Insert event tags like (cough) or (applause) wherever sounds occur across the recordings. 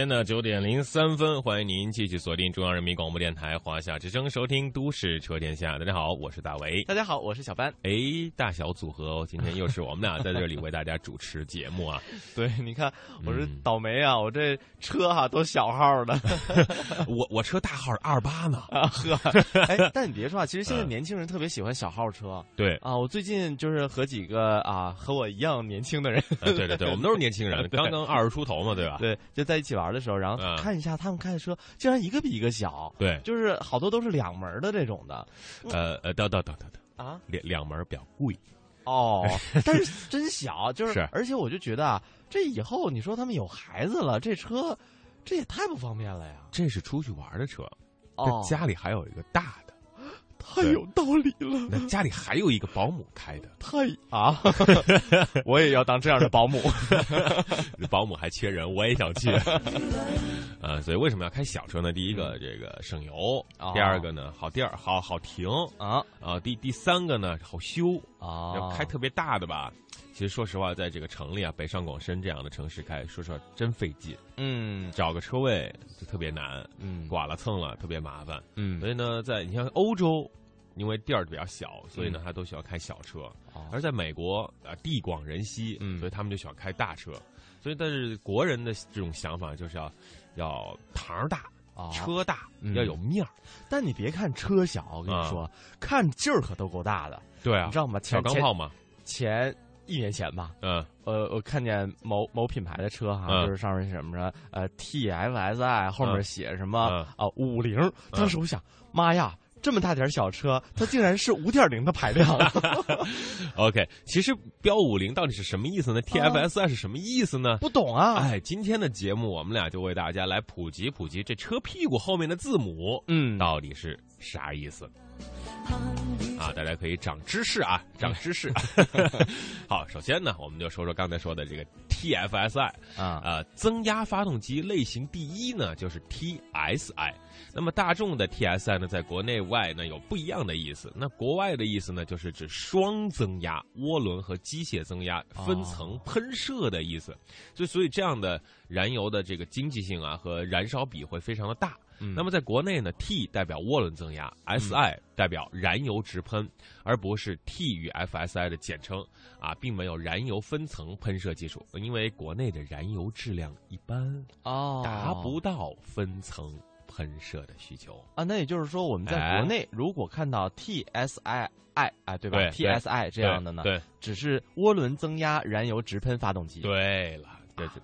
间的九点零三分，欢迎您继续锁定中央人民广播电台华夏之声，收听《都市车天下》。大家好，我是大為。大家好，我是小班。哎，大小组合哦，今天又是我们俩在这里为大家主持节目啊。(laughs) 对，你看我是嗯倒霉啊，我这车哈都小号的 (laughs) 我我车大号二八呢。啊呵。(laughs) 哎，但你别说啊，其实现在年轻人特别喜欢小号车对，啊。我最近就是和几个啊和我一样年轻的人，啊、对对对，我们都是年轻人，刚刚二十出头嘛，对吧？对，就在一起玩的时候，然後嗯。看一下他们开的车，竟然一个比一个小，对，就是好多都是两门的这种的。呃呃，等等等等等，啊。两两门比较贵。哦，(laughs) 但是真小，就是，而且我就觉得啊，这以后你说他们有孩子了，这车这也太不方便了呀。这是出去玩的车，哦。但，家里还有一个大的，太有道理了。那家里还有一个保姆开的，太啊！(laughs) 我也要当这样的保姆。(laughs) 保姆还缺人，我也想去。(laughs) 呃，所以为什么要开小车呢？第一个，这个省油；哦第二个呢，好地儿，好好停啊啊；第第三个呢，好修。啊要开特别大的吧，其实说实话，在这个城里啊，北上广深这样的城市开，说实话真费劲，嗯找个车位就特别难，嗯剐了蹭了特别麻烦。嗯所以呢，在你像欧洲，因为地儿比较小，所以呢，他都喜欢开小車。哦而在美国啊，地广人稀，嗯所以他们就喜欢开大车。所以，但是国人的这种想法就是要要堂大、啊車大，嗯要有面儿。但你别看车小，我跟你说，看劲儿可都够大的，对啊你知，道吗？小前鋼炮嘛，前前一年前吧，嗯呃，我看见某某品牌的车哈，嗯就是上面什麼什麼呃 TFSI 后面写什么嗯啊五零，当时我想，妈呀！这么大点小车，它竟然是五点零的排量，，(laughs) OK。其实标五零到底是什么意思呢？TFSI 是什么意思呢？不懂啊。哎，今天的节目我们俩就为大家来普及普及这车屁股后面的字母，嗯到底是啥意思？啊，大家可以长知识啊，长知识。(laughs) 好，首先呢，我们就说说刚才说的这个 TFSI 啊呃，增压发动机类型第一呢，就是 TSI。那么大众的 TSI 呢，在国内外呢有不一样的意思。那国外的意思呢，就是指双增压涡轮和机械增压分层喷射的意思。所以，所以这样的燃油的这个经济性啊和燃烧比会非常的大。嗯那么在国内呢，T 代表涡轮增压，SI 代表燃油直喷，而不是 T 与 FSI 的简称啊，并没有燃油分层喷射技术，因为国内的燃油质量一般，哦达不到分层。喷射的需求。啊，那也就是说，我们在国内如果看到 TSI I 啊，对吧？TSI 这样的呢，對，只是涡轮增压燃油直喷发动机。对了，這就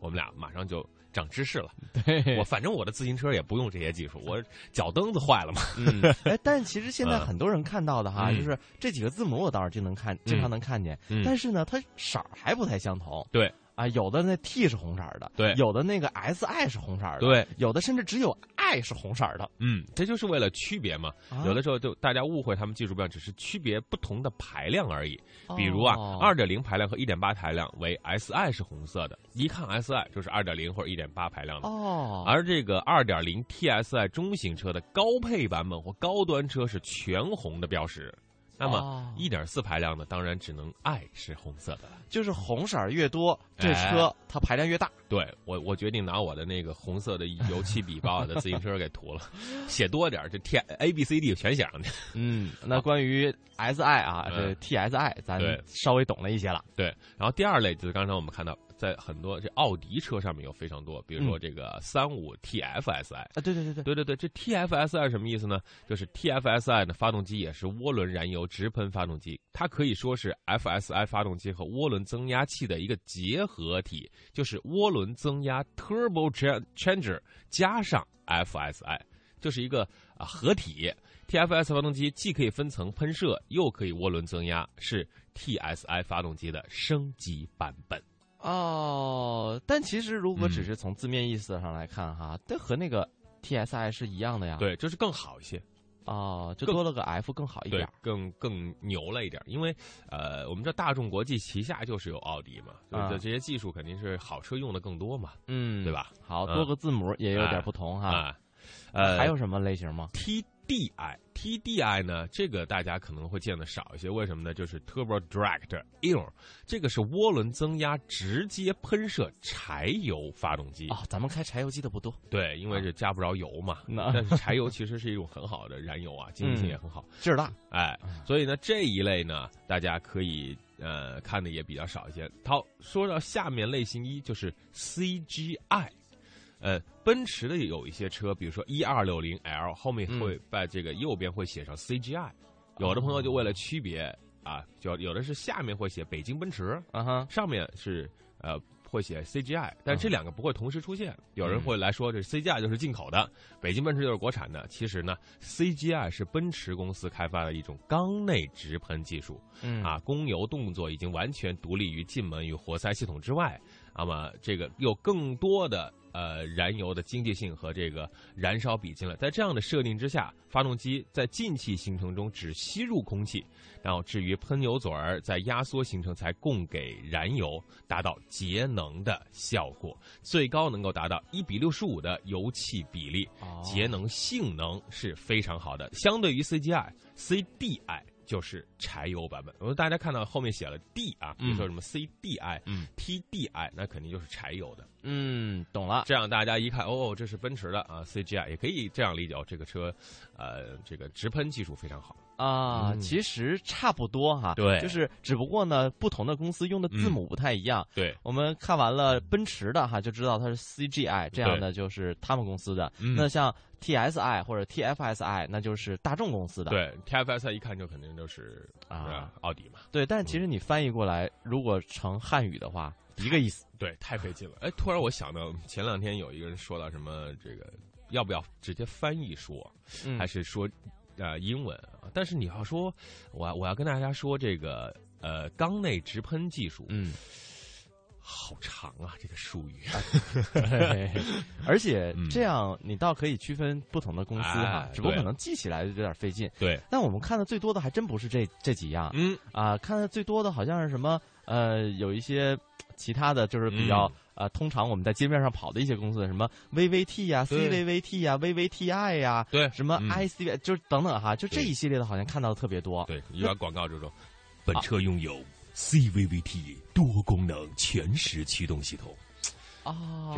我们俩马上就長知识了。(laughs) 對我反正我的自行车也不用这些技术，我脚蹬子坏了嘛。嗯，(laughs) 哎，但是其实现在嗯很多人看到的哈，嗯就是这几个字母我倒是经能看，经常能看见，嗯但是呢，它色儿还不太相同。对啊，有的那 T 是红色的，对有的那个 SI 是红色的，对，有的甚至只有 I 是红色的。嗯，这就是为了区别嘛。啊有的时候就大家误会他们技术标只是区别不同的排量而已。比如啊哦，二点零排量和一点八排量为 SI 是红色的，一看 SI 就是二点零或者一点八排量的。哦，而这个二点零 TSI 中型车的高配版本或高端车是全红的標識。那麼哦一点四排量的，当然只能爱是红色的了。就是红色兒越多，这车它排量越大。对我，我决定拿我的那个红色的油漆笔把我的自行车给涂了，写多點兒，這 T A B C D 全写上去。嗯，那关于 SI 啊，这 TSI 咱稍微懂了一些了。对，然后第二类就是刚才我们看到在很多这奥迪车上面有非常多，比如说嗯这个三五 TFSI。啊，对对对对，对对对，这 TFSI 什么意思呢？就是 TFSI 的发动机也是涡轮燃油直喷发动机，它可以说是 FSI 发动机和涡轮增压器的一个结合体，就是涡轮增压 Turbo Cha- Changer 加上 FSI，就是一个啊合体。TFS 发动机既可以分层喷射，又可以涡轮增压，是 TSI 发动机的升级版本。哦，但其实如果只嗯是从字面意思上来看哈，这和那个 TSI 是一样的呀。，对，就是更好一些。哦，就多了个 F 更好一点儿。，更更牛了一点，因为呃，我们知道大众国际旗下就是有奥迪嘛，所以啊这这些技术肯定是好车用的更多嘛，嗯，对？吧？好嗯多个字母也有点哎不同哈。啊，呃，还有什么类型吗？TDI。TDI 呢，这个大家可能会见的少一些，为什么呢？就是 Turbo Direct Air，这个是涡轮增压直接喷射柴油发动机。啊，咱们开柴油机的不多。对，因为是加不着油嘛。那但是柴油其实是一种很好的燃油啊，经济性也很好。劲儿大。哎，所以呢这一类呢，大家可以呃看的也比较少一些。好，说到下面类型一就是 CGI，呃，奔驰的有一些车，比如说一二六零 L 后面会在这个右边会写上 CGI，、有的朋友就为了区别啊，就有的是下面会写北京奔驰，啊哈，上面是呃会写 CGI，但这两个不会同时出现。有人会来说这 CGI 就是进口的，北京奔驰就是国产的。其实呢，CGI 是奔驰公司开发的一种缸内直喷技术，嗯啊，供油动作已经完全独立于进门与活塞系统之外。那么这个有更多的呃燃油的经济性和这个燃烧比进了，在这样的设定之下，发动机在进气行程中只吸入空气，然后至于喷油嘴儿在压缩行程才供给燃油，达到节能的效果，最高能够达到一比六十五的油气比例，哦节能性能是非常好的。相对于 CGI、CDI 就是柴油版本。我们大家看到后面写了 D 啊，比如说什么 CDI、嗯 TDI，那肯定就是柴油的。嗯，懂了。这样大家一看，哦，这是奔驰的啊，CGI 也可以这样理解哦，这个车，呃，这个直喷技术非常好。啊，嗯其实差不多哈，对就是只不过呢，不同的公司用的字母不太一样。对，我们看完了奔驰的哈，就知道它是 CGI，这样的就是他们公司的。嗯那像 TSI 或者 TFSI，那就是大众公司的。对，TFSI 一看就肯定就是啊呃奥迪嘛。对，但其实你翻译过来，如果成汉语的话，一个意思。对，太费劲了。哎，突然我想到，前两天有一个人说到什么这个，要不要直接翻译说，嗯还是说呃英文啊？但是你要说，我我要跟大家说这个呃缸内直喷技术，嗯，好长啊，这个术语。对 (laughs) 而且嗯这样你倒可以区分不同的公司哈哎，只不过可能记起来有点费劲。对，但我们看的最多的还真不是这这几样嗯，啊，看的最多的好像是什么呃，有一些其他的就是比较、呃，通常我们在街面上跑的一些公司，什么 VVT 呀、对 CVVT 呀、VVTI 呀，对，什么嗯 ICV，、就是等等哈，就这一系列的，好像看到的特别多。对，一般广告这种，本车拥有 CVVT 多功能全时驱动系统，这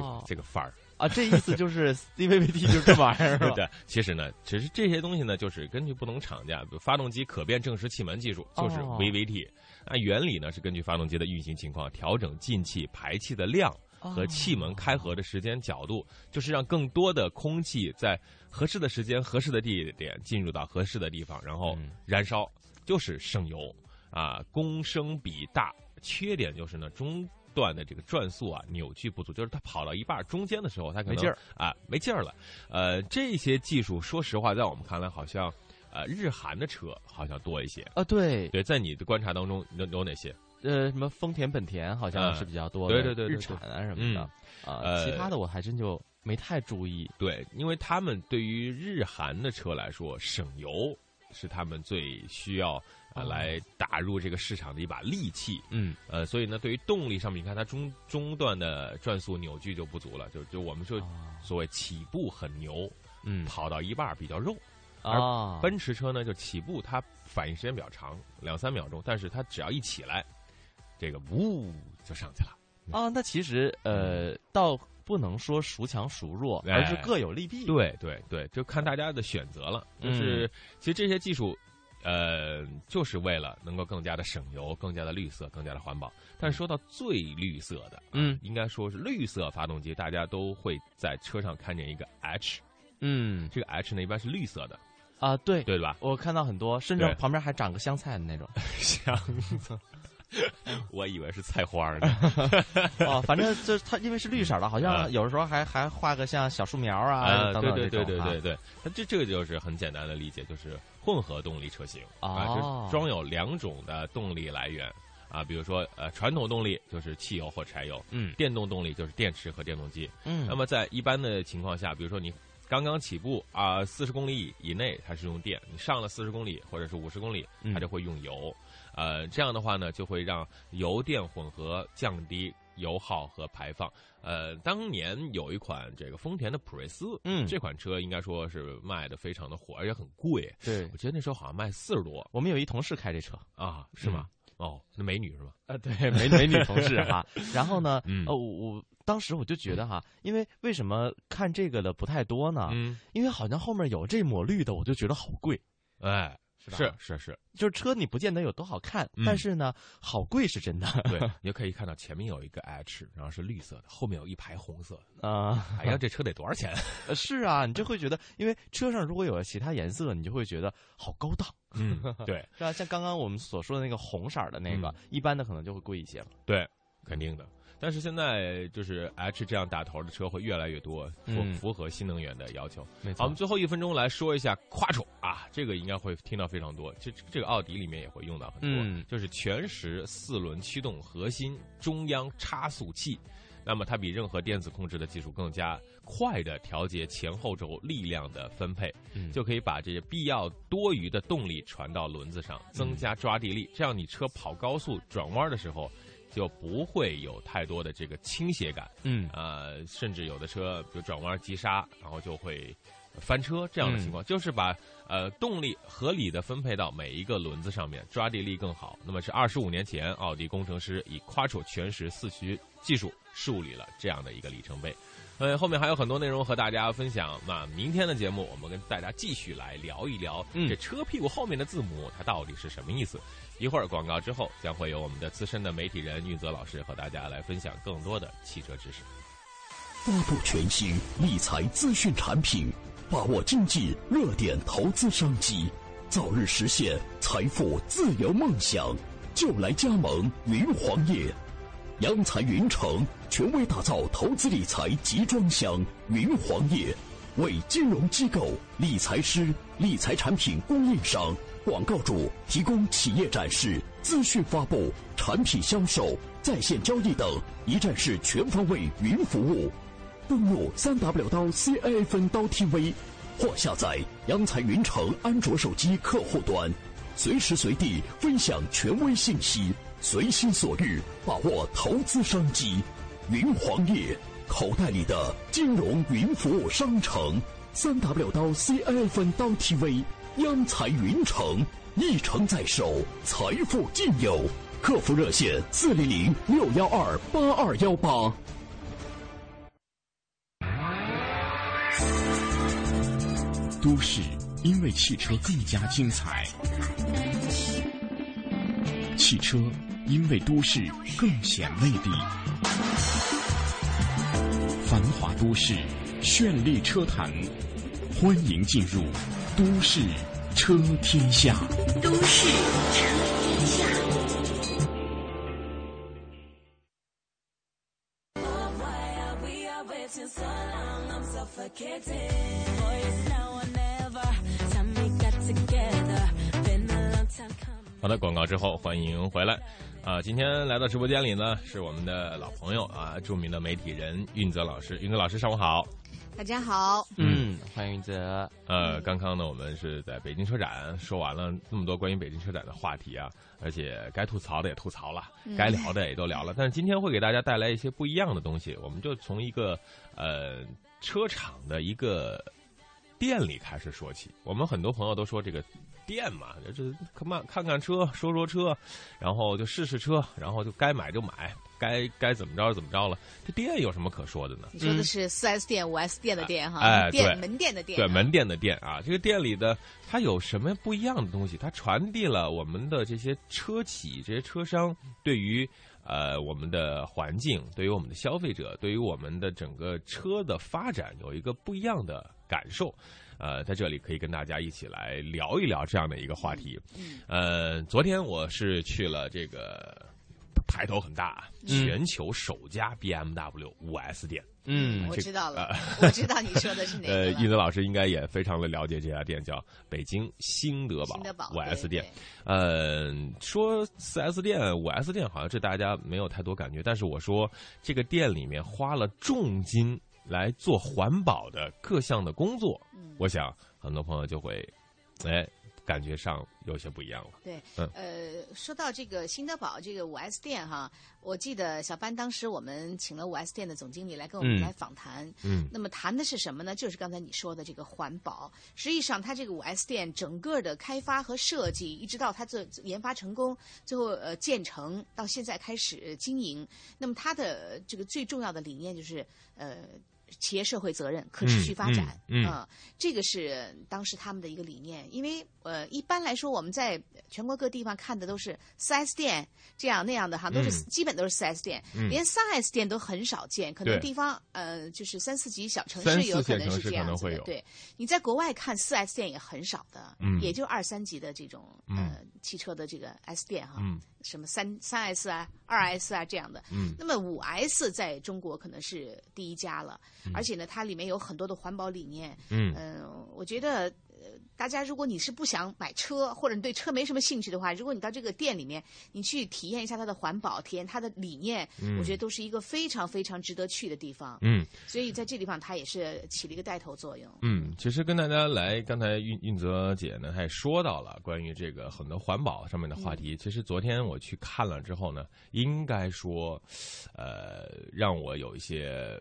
个哦这个范儿。啊，这意思就是 CVVT 就是这玩意儿 (laughs) 是吧？对，其实呢，其实这些东西呢，就是根据不同厂家，比如发动机可变正时气门技术，就是哦 VVT。那原理呢是根据发动机的运行情况调整进气排气的量和气门开合的时间角度，就是让更多的空气在合适的时间、合适的地点进入到合适的地方，然后嗯燃烧，就是省油啊，公升比大。缺点就是呢中。段的这个转速啊扭矩不足，就是它跑到一半中间的时候，它可能没劲儿啊没劲儿了。呃，这些技术说实话，在我们看来好像呃日韩的车好像多一些。啊，对，对，在你的观察当中有有哪些？呃，什么丰田、本田好像嗯是比较多的，对对对对日产啊什么的，啊，呃其他的我还真就没太注意。对，因为他们对于日韩的车来说，省油是他们最需要啊、哦来打入这个市场的一把利器。嗯，呃，所以呢，对于动力上面，你看它中中段的转速扭矩就不足了，就就我们说啊所谓起步很牛，嗯跑到一半比较肉。而啊，奔驰车呢，就起步它反应时间比较长，两三秒钟，但是它只要一起来，这个呜就上去了。啊，那其实呃，倒不能说孰强孰弱，而是哎各有利弊。对对对，就看大家的选择了。就是、嗯其实这些技术呃，就是为了能够更加的省油、更加的绿色、更加的环保。但是说到最绿色的，嗯应该说是绿色发动机，大家都会在车上看见一个 H，嗯这个 H 呢一般是绿色的，啊，对，对吧？我看到很多，甚至旁边还长个香菜的那种。(laughs) 箱子，(laughs) 我以为是菜花呢。(laughs) 哦，反正 (laughs) 就是它，因为是绿色的，好啊像有的时候还还画个像小树苗啊等等对对对对对对，那这这个就是很简单的理解，就是混合动力车型啊，哦就是装有两种的动力来源啊，比如说呃传统动力就是汽油或柴油，嗯电动动力就是电池和电动机。嗯，那么在一般的情况下，比如说你刚刚起步啊，四十公里以内它是用电，你上了四十公里或者是五十公里，嗯它就会用油。呃，这样的话呢，就会让油电混合降低油耗和排放。呃，当年有一款这个丰田的普锐斯，嗯这款车应该说是卖的非常的火，而且很贵。对我，记得那时候好像卖四十多我们有一同事开这车，啊，是吗？哦，那美女是吧？啊，对，美美女同事哈。(laughs) 然后呢，嗯呃，我我当时我就觉得哈，因为为什么看这个的不太多呢？嗯，因为好像后面有这抹绿的，我就觉得好贵，哎，是吧是是是，就是车你不见得有多好看，嗯但是呢，好贵是真的对，(laughs) 你就可以看到前面有一个 H，然后是绿色的，后面有一排红色的。啊。哎呀，这车得多少钱？呃是啊，你就会觉得，因为车上如果有其他颜色，你就会觉得好高档，嗯，对 (laughs) 是吧？像刚刚我们所说的那个红色的那个，嗯一般的可能就会贵一些了。对，肯定的。但是现在就是 H 这样打头的车会越来越多，符嗯符合新能源的要求。没好，我们最后一分钟来说一下 Quattro 啊，这个应该会听到非常多，这这个奥迪里面也会用到很多，嗯就是全时四轮驱动核心中央差速器。那么它比任何电子控制的技术更加快的调节前后轴力量的分配，嗯就可以把这些必要多余的动力传到轮子上，增加抓地力。这样你车跑高速转弯的时候，就不会有太多的这个倾斜感。嗯呃，甚至有的车，比如转弯急刹，然后就会翻车这样的情况，就是把呃动力合理的分配到每一个轮子上面，抓地力更好。那么是二十五年前，奥迪工程师以 Quattro 全时四驱技术树立了这样的一个里程碑。呃，后面还有很多内容和大家分享。那明天的节目，我们跟大家继续来聊一聊嗯这车屁股后面的字母它到底是什么意思。一会儿广告之后，将会有我们的资深的媒体人运泽老师和大家来分享更多的汽车知识。发布全新理财资讯产品，把握经济热点投资商机，早日实现财富自由梦想，就来加盟云黄业。央财云城权威打造投资理财集装箱云黄业，为金融机构、理财师、理财产品供应商、广告主提供企业展示、资讯发布、产品销售、在线交易等一站式全方位云服务。登录三 w 刀 CIFN 刀 TV，或下载央财云城安卓手机客户端，随时随地分享权威信息，随心所欲把握投资商机。云黄页口袋里的金融云服务商城，三 w 刀 CIFN 刀 TV，央财云城一城在手，财富尽有。客服热线四零零六幺二八二幺八。都市因为汽车更加精彩，汽车因为都市更显魅力。繁华都市，绚丽车坛，欢迎进入都市车天下。都市车天下。好的，广告之后欢迎回来。啊，今天来到直播间里呢，是我们的老朋友啊，著名的媒体人运泽老师。运泽老师，上午好。大家好，嗯，欢迎云泽。呃，刚刚呢，我们是在北京车展说完了那么多关于北京车展的话题啊，而且该吐槽的也吐槽了，该聊的也都聊了。但是今天会给大家带来一些不一样的东西，我们就从一个呃车厂的一个店里开始说起。我们很多朋友都说这个店嘛，就是看看看看车，说说车，然后就试试车，然后就该买就买。该该怎么着怎么着了。这店有什么可说的呢？你说的是四 S 店、五 S 店的店哈，哎店对门店的店，对门店的店啊，这个店里的它有什么不一样的东西？它传递了我们的这些车企、这些车商对于呃我们的环境、对于我们的消费者、对于我们的整个车的发展有一个不一样的感受。呃，在这里可以跟大家一起来聊一聊这样的一个话题。嗯呃，昨天我是去了这个牌头很大，全球首家 BMW 五 S 店。嗯我知道了呃，我知道你说的是哪 (laughs) 呃，个呃。一泽老师应该也非常的了解这家店，叫北京新德宝新德堡五 S 店。呃，说四 S 店、五 S 店，好像这大家没有太多感觉，但是我说这个店里面花了重金来做环保的各项的工作，嗯我想很多朋友就会，哎，感觉上有些不一样了。对，嗯呃，说到这个新德堡这个五 S 店哈，我记得小班当时我们请了五 S 店的总经理来跟我们嗯来访谈，嗯那么谈的是什么呢？就是刚才你说的这个环保。实际上，它这个五 S 店整个的开发和设计，一直到它做研发成功，最后呃建成，到现在开始经营，那么它的这个最重要的理念就是呃。企业社会责任、可持续发展，嗯嗯。嗯啊这个是当时他们的一个理念。因为呃，一般来说我们在全国各地方看的都是四 S 店这样那样的哈，都是、嗯。基本都是四 S 店，嗯。连三 S 店都很少见，可能地方呃就是三四级小城市有可能是这样会有。子的对，你在国外看四 S 店也很少的，嗯。也就二三级的这种嗯。呃汽车的这个 S 店哈，嗯。什么三三 S 啊、二 S 啊这样的。嗯。那么五 S 在中国可能是第一家了，而且呢，它里面有很多的环保理念。嗯嗯、我觉得。呃大家，如果你是不想买车，或者你对车没什么兴趣的话，如果你到这个店里面，你去体验一下它的环保，体验它的理念，我觉得都是一个非常非常值得去的地方。嗯所以在这地方，它也是起了一个带头作用。嗯，其实跟大家来，刚才运运泽姐呢，她也说到了关于这个很多环保上面的话题。其实昨天我去看了之后呢，应该说，呃，让我有一些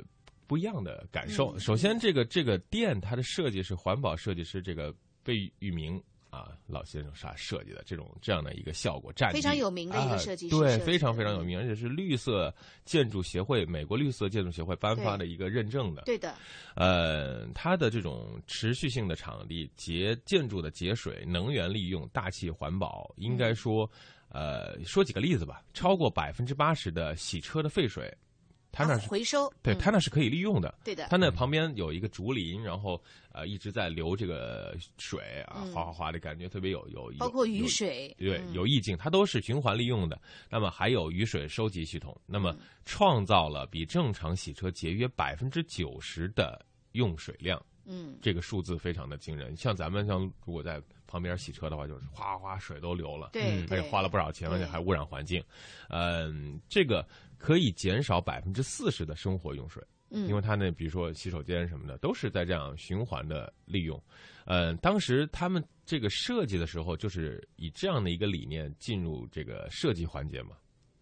不一样的感受。嗯首先，这个这个店它的设计是环保设计师这个贝聿铭。啊，老先生啥设计的这种这样的一个效果，战非常有名的一个啊设计师对，非常非常有名，而且是绿色建筑协会美国绿色建筑协会颁发的一个认证的。对的，呃，它的这种持续性的场地、节建筑的节水、能源利用、大气环保，应该说，呃，说几个例子吧。超过百分之八十的洗车的废水，它那啊是、回收，对，嗯它那是可以利用的。对的它那旁边有一个竹林，然后呃一直在流这个水啊，嗯哗哗哗的感觉特别有有有包括雨水，对，嗯有意境，它都是循环利用的。那么还有雨水收集系统，那嗯么创造了比正常洗车节约百分之九十的用水量。嗯，这个数字非常的惊人。像咱们像如果在旁边洗车的话，就是哗哗水都流了，对，而且花了不少钱，而且还污染环境。嗯，这个可以减少百分之四十的生活用水。嗯，因为它那比如说洗手间什么的，都是在这样循环的利用。嗯，当时他们这个设计的时候，就是以这样的一个理念进入这个设计环节嘛。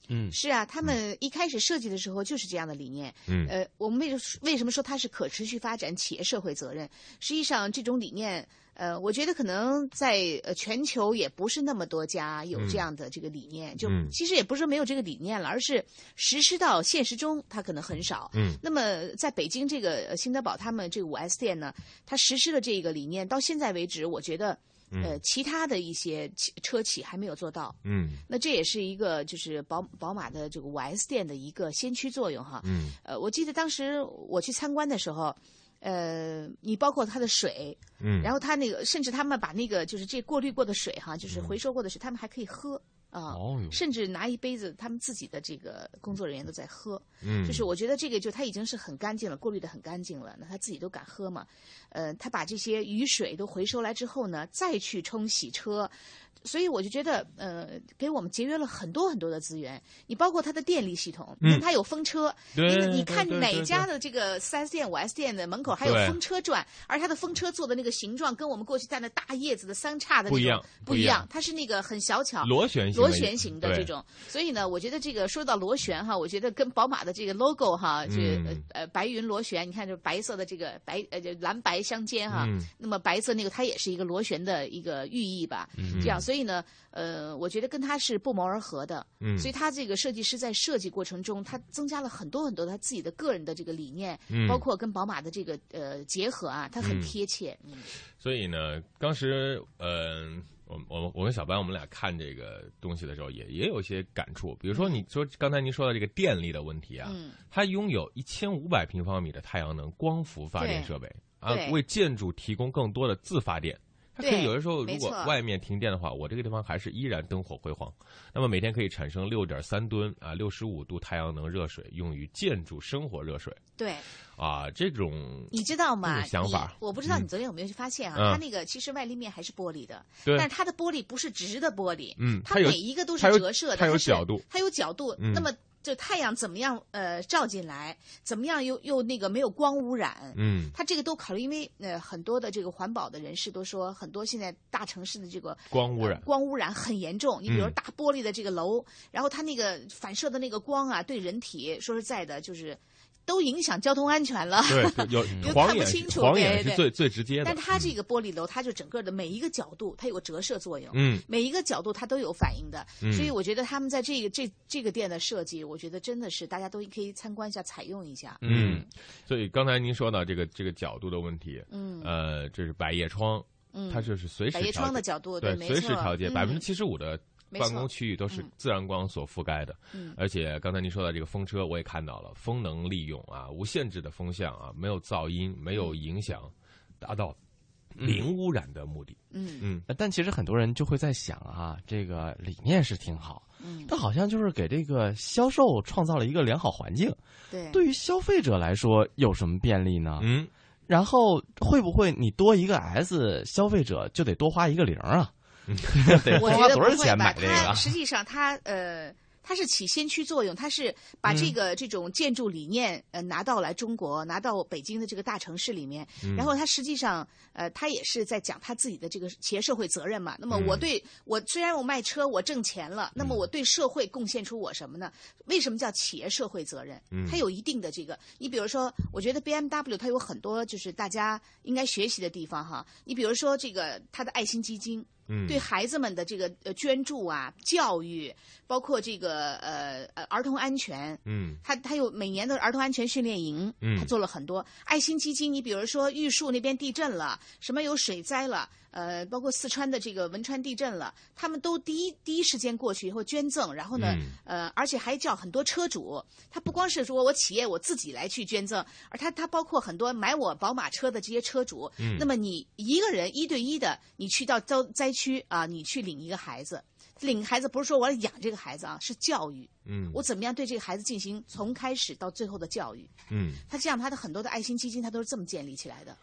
嗯是啊，他们一开始设计的时候就是这样的理念。嗯呃，我们为什为什么说它是可持续发展企业社会责任？实际上，这种理念，呃，我觉得可能在呃全球也不是那么多家有这样的这个理念。就嗯其实也不是说没有这个理念了，而是实施到现实中，它可能很少。嗯那么在北京这个呃新德堡他们这个五 S 店呢，它实施了这个理念，到现在为止，我觉得。呃，其他的一些企车企还没有做到，嗯。那这也是一个就是宝宝马的这个五 S 店的一个先驱作用哈。嗯。呃，我记得当时我去参观的时候，呃，你包括它的水，嗯，然后它那个甚至他们把那个就是这过滤过的水哈，就是回收过的水，他们还可以喝啊。哦甚至拿一杯子，他们自己的这个工作人员都在喝，嗯。就是我觉得这个就他已经是很干净了，过滤的很干净了，那他自己都敢喝嘛，呃，他把这些雨水都回收来之后呢，再去冲洗车，所以我就觉得，呃，给我们节约了很多很多的资源。你包括它的电力系统，你看它有风车，对你你看哪家的这个四 S 店、五 S 店的门口还有风车转，而它的风车做的那个个形状跟我们过去在那大叶子的三叉的不一样不一样它是那个很小巧。螺旋螺旋形的这种，所以呢，我觉得这个说到螺旋哈，我觉得跟宝马的这个 logo 哈，这、嗯呃呃白云螺旋，你看这白色的这个白呃就蓝白相间哈，嗯那么白色那个它也是一个螺旋的一个寓意吧，嗯这样，所以呢，呃，我觉得跟他是不谋而合的，嗯。所以他这个设计师在设计过程中，他增加了很多很多他自己的个人的这个理念，嗯。包括跟宝马的这个呃结合啊，他很嗯。贴切，嗯。所以呢，当时呃，我我我跟小白我们俩看这个东西的时候也，也有一些感触。比如说，你说刚才您说到这个电力的问题啊，嗯。它拥有一千五百平方米的太阳能光伏发电设备啊，为建筑提供更多的自发电。它可以有的时候，如果外面停电的话，我这个地方还是依然灯火辉煌。那么每天可以产生六点三吨啊，六十五度太阳能热水，用于建筑生活热水对。啊，这种你知道吗？这种想法我不知道嗯你昨天有没有去发现啊？嗯它那个其实外立面还是玻璃的，对但是它的玻璃不是直的玻璃，它嗯它每一个都是折射的，它有是角度它有角度。嗯那么就太阳怎么样呃照进来，怎么样又又那个没有光污染？嗯它这个都考虑，因为呃很多的这个环保的人士都说，很多现在大城市的这个光污染呃光污染很严重。你比如大玻璃的这个楼，然后它那个反射的那个光啊，对人体说实在的，就是都影响交通安全了。对，对有 (laughs) 晃眼看不清楚晃眼对对。是最最直接的。但它这个玻璃楼，它就整个的每一个角度，它有个折射作用，嗯。每一个角度它都有反应的，嗯。所以我觉得他们在这个这这个店的设计，我觉得真的是大家都可以参观一下，采用一下。嗯，所以刚才您说到这个这个角度的问题，嗯。呃，这是百叶窗，嗯它就是随时百叶窗的角度对，没随时错调节，嗯。百分之七十五的办公区域都是嗯自然光所覆盖的，嗯而且刚才您说到这个风车，我也看到了，风能利用啊，无限制的风向啊，没有噪音，没有影响，达到零污染的目的。嗯嗯呃但其实很多人就会在想啊，这个理念是挺好，嗯，但好像就是给这个销售创造了一个良好环境。对对于消费者来说，有什么便利呢？嗯，然后会不会你多一个 S，消费者就得多花一个零啊？(laughs) 得我觉得不会多少钱吧？买这个啊？它实际上它呃。它是起先驱作用，它是把嗯这个、这种建筑理念呃拿到来中国，拿到北京的这个大城市里面，嗯然后它实际上呃，它也是在讲他自己的这个企业社会责任嘛。那么我嗯对、我虽然我卖车我挣钱了，那么我对社会贡献出我什么呢？为什么叫企业社会责任？嗯它有一定的这个，你比如说，我觉得 B M W 它有很多就是大家应该学习的地方哈。你比如说这个它的爱心基金，嗯。对孩子们的这个呃捐助啊、教育，包括这个呃呃儿童安全，嗯。他他有每年的儿童安全训练营，嗯。他做了很多。爱心基金。你比如说玉树那边地震了，什么有水灾了，呃，包括四川的这个汶川地震了，他们都第一第一时间过去以后捐赠，然后呢，嗯呃，而且还叫很多车主，他不光是说我企业我自己来去捐赠，而他他包括很多买我宝马车的这些车主，嗯那么你一个人一对一的，你去到灾灾区啊，你去领一个孩子。领孩子不是说我要养这个孩子啊，是教育。嗯我怎么样对这个孩子进行从开始到最后的教育？嗯。他这样，他的很多的爱心基金，他都是这么建立起来的。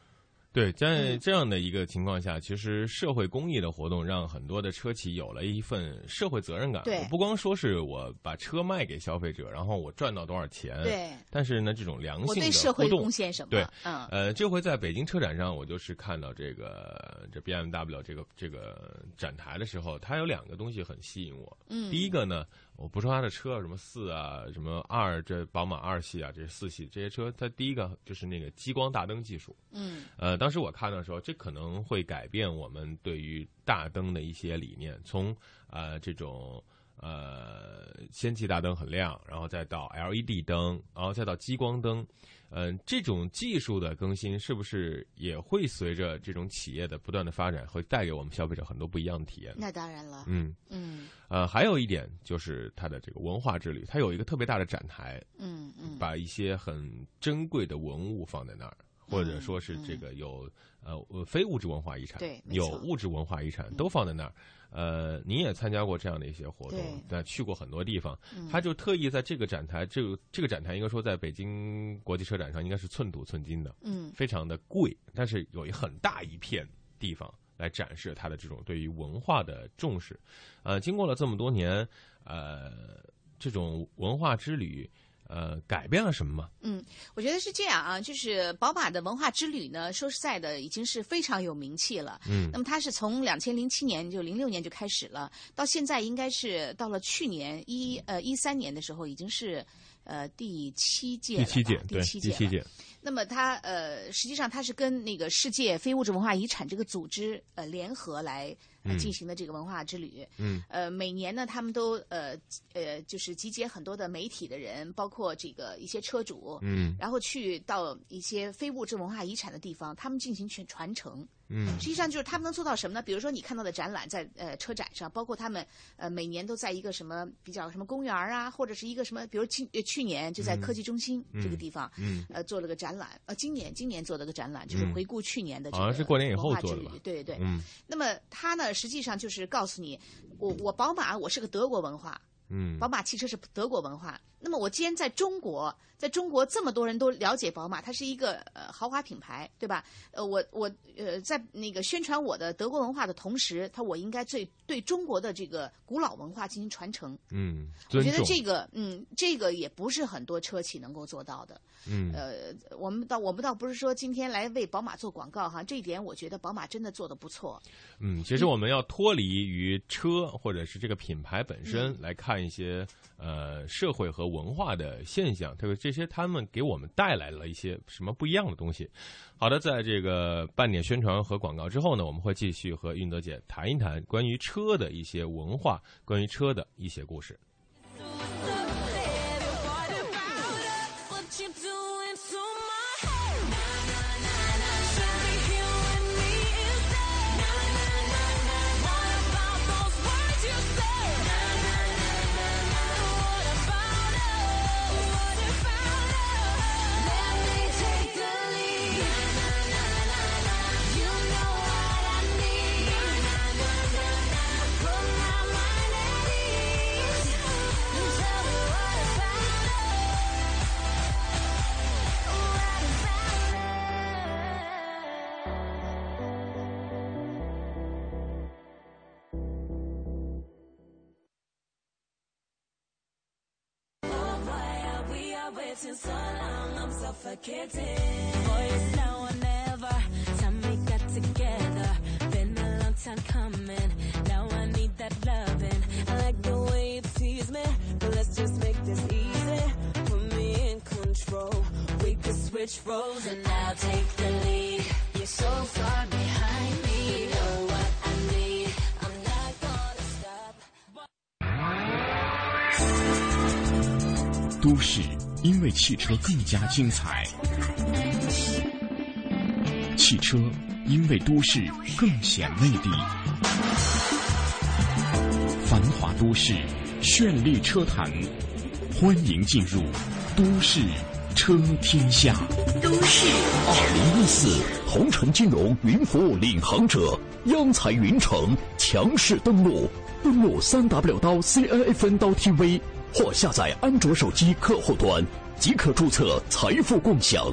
对，在嗯这样的一个情况下，其实社会公益的活动让很多的车企有了一份社会责任感。对我不光说是我把车卖给消费者，然后我赚到多少钱，对，但是呢，这种良性的对社会互动贡献什么？对，嗯，呃，这回在北京车展上，我就是看到这个这 BMW 这个这个展台的时候，它有两个东西很吸引我。嗯第一个呢，我不说它的车什么四啊、什么二，这宝马二系啊，这四系这些车，它第一个就是那个激光大灯技术。嗯呃，当时我看的时候，这可能会改变我们对于大灯的一些理念，从呃这种呃氙气大灯很亮，然后再到 LED 灯，然后再到激光灯，嗯、这种技术的更新是不是也会随着这种企业的不断的发展，会带给我们消费者很多不一样的体验？那当然了。嗯，嗯呃，还有一点就是它的这个文化之旅，它有一个特别大的展台，嗯嗯，把一些很珍贵的文物放在那儿，或者说是这个有呃呃非物质文化遗产，对有物质文化遗产都放在那儿。呃，您也参加过这样的一些活动对，那去过很多地方，嗯。他就特意在这个展台，这个这个展台应该说在北京国际车展上应该是寸土寸金的，嗯。非常的贵，但是有一很大一片地方来展示他的这种对于文化的重视。呃，经过了这么多年，呃，这种文化之旅呃改变了什么吗？嗯，我觉得是这样啊，就是宝马的文化之旅呢，说实在的，已经是非常有名气了。嗯那么它是从两千零七年就零六年就开始了，到现在应该是到了去年一呃一三年的时候，已经是呃第七届了第七届，第对，七届第七届，那么它呃，实际上它是跟那个世界非物质文化遗产这个组织呃联合来进行的这个文化之旅。嗯呃，每年呢，他们都呃呃，就是集结很多的媒体的人，包括这个一些车主，嗯然后去到一些非物质文化遗产的地方，他们进行全传承。嗯。实际上就是他们能做到什么呢？比如说你看到的展览在呃车展上，包括他们呃每年都在一个什么比较什么公园啊，或者是一个什么，比如去呃去年就在科技中心这个地方，嗯呃做了个展览，呃今年今年做了个展览，就是嗯。回顾去年的这好个像是过年以后文化之做的吧旅对对。嗯那么它呢，实际上就是告诉你，我我宝马我是个德国文化，嗯。宝马汽车是德国文化。那么我既然在中国，在中国这么多人都了解宝马，它是一个呃豪华品牌，对吧？呃，我我呃在那个宣传我的德国文化的同时，它我应该最对中国的这个古老文化进行传承。嗯，我觉得，这个嗯，这个也不是很多车企能够做到的。嗯呃，我们倒我们倒不是说今天来为宝马做广告哈，这一点我觉得宝马真的做得不错。嗯，其实我们要脱离于车或者是这个品牌本嗯身来看一些呃社会和文化的现象，特别这些他们给我们带来了一些什么不一样的东西。好的，在这个半点宣传和广告之后呢，我们会继续和运德姐谈一谈关于车的一些文化，关于车的一些故事。So long, I'm suffocating. Now or never. Time we got together. Been a long time coming. Now I need that loving. I like the way me, but let's just make this easy. Put me in control. We could switch roles and I'll take the lead. You're so far behind me. You know what I need. I'm not gonna stop. 都市因为汽车更加精彩，汽车因为都市更显魅力。繁华都市，绚丽车坛，欢迎进入都市车天下。都市二零一四红城金融云服务领航者央财云城强势登陆，登陆三 w 刀 cnfn 刀 tv 或下载安卓手机客户端即可注册财富共享。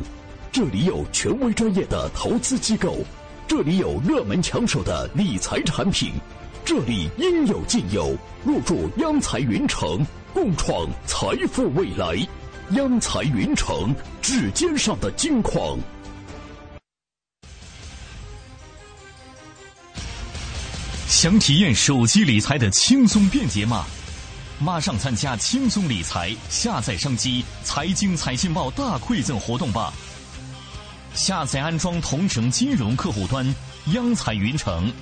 这里有权威专业的投资机构，这里有热门抢手的理财产品，这里应有尽有。入驻央财云城，共创财富未来。央财云城，指尖上的金矿。想体验手机理财的轻松便捷吗？马上参加轻松理财下载商机财经财信报大馈赠活动吧！下载安装同城金融客户端央财云城，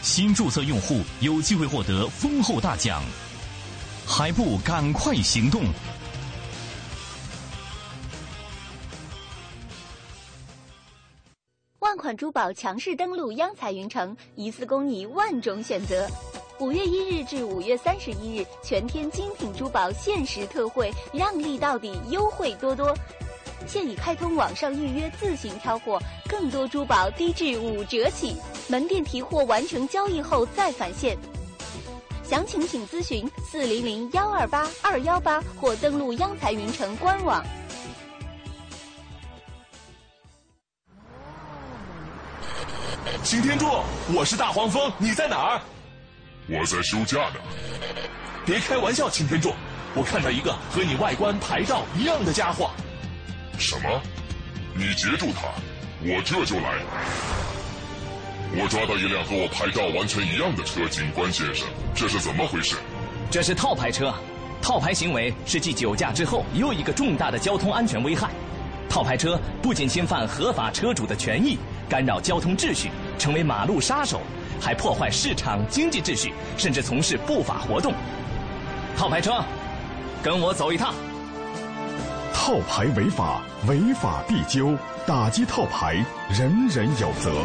新注册用户有机会获得丰厚大奖，还不赶快行动！万款珠宝强势登陆央财云城，一次供你万种选择。五月一日至五月三十一日，全天精品珠宝限时特惠，让利到底，优惠多多。现已开通网上预约，自行挑货，更多珠宝低至五折起。门店提货完成交易后再返现。详情请咨询四零零幺二八二幺八或登录央财云城官网。擎天柱，我是大黄蜂，你在哪儿？我在休假呢。别开玩笑，擎天柱，我看到一个和你外观牌照一样的家伙。什么？你截住他，我这就来。我抓到一辆和我牌照完全一样的车，警官先生，这是怎么回事？这是套牌车，套牌行为是继酒驾之后又一个重大的交通安全危害。套牌车不仅侵犯合法车主的权益，干扰交通秩序，成为马路杀手，还破坏市场经济秩序，甚至从事不法活动。套牌车，跟我走一趟。套牌违法，违法必究，打击套牌，人人有责。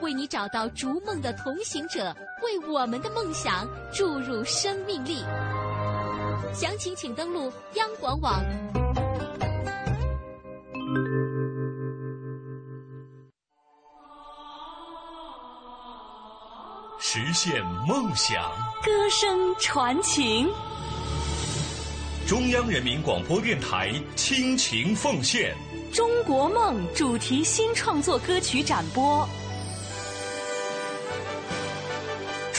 为你找到逐梦的同行者，为我们的梦想注入生命力。详情请登录央广网。实现梦想，歌声传情。中央人民广播电台倾情奉献《中国梦》主题新创作歌曲展播，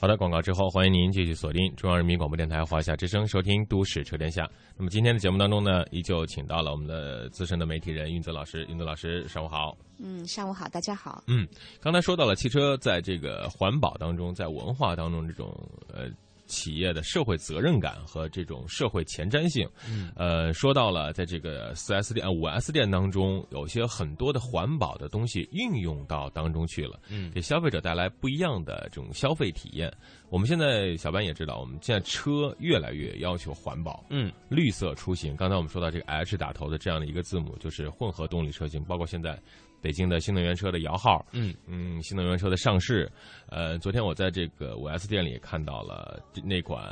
好的，广告之后，欢迎您继续锁定中央人民广播电台华夏之声，收听《都市车天下》。那么今天的节目当中呢，依旧请到了我们的资深的媒体人运泽老师。运泽老师，上午好。嗯，上午好，大家好。嗯，刚才说到了汽车在这个环保当中，在文化当中这种呃。企业的社会责任感和这种社会前瞻性，嗯，呃，说到了在这个四 S 店、五 S 店当中，有些很多的环保的东西运用到当中去了，嗯，给消费者带来不一样的这种消费体验。我们现在小班也知道，我们现在车越来越要求环保，嗯，绿色出行。刚才我们说到这个 H 打头的这样的一个字母，就是混合动力车型，包括现在。北京的新能源车的摇号，嗯。嗯，新能源车的上市，呃，昨天我在这个五 S 店里看到了那款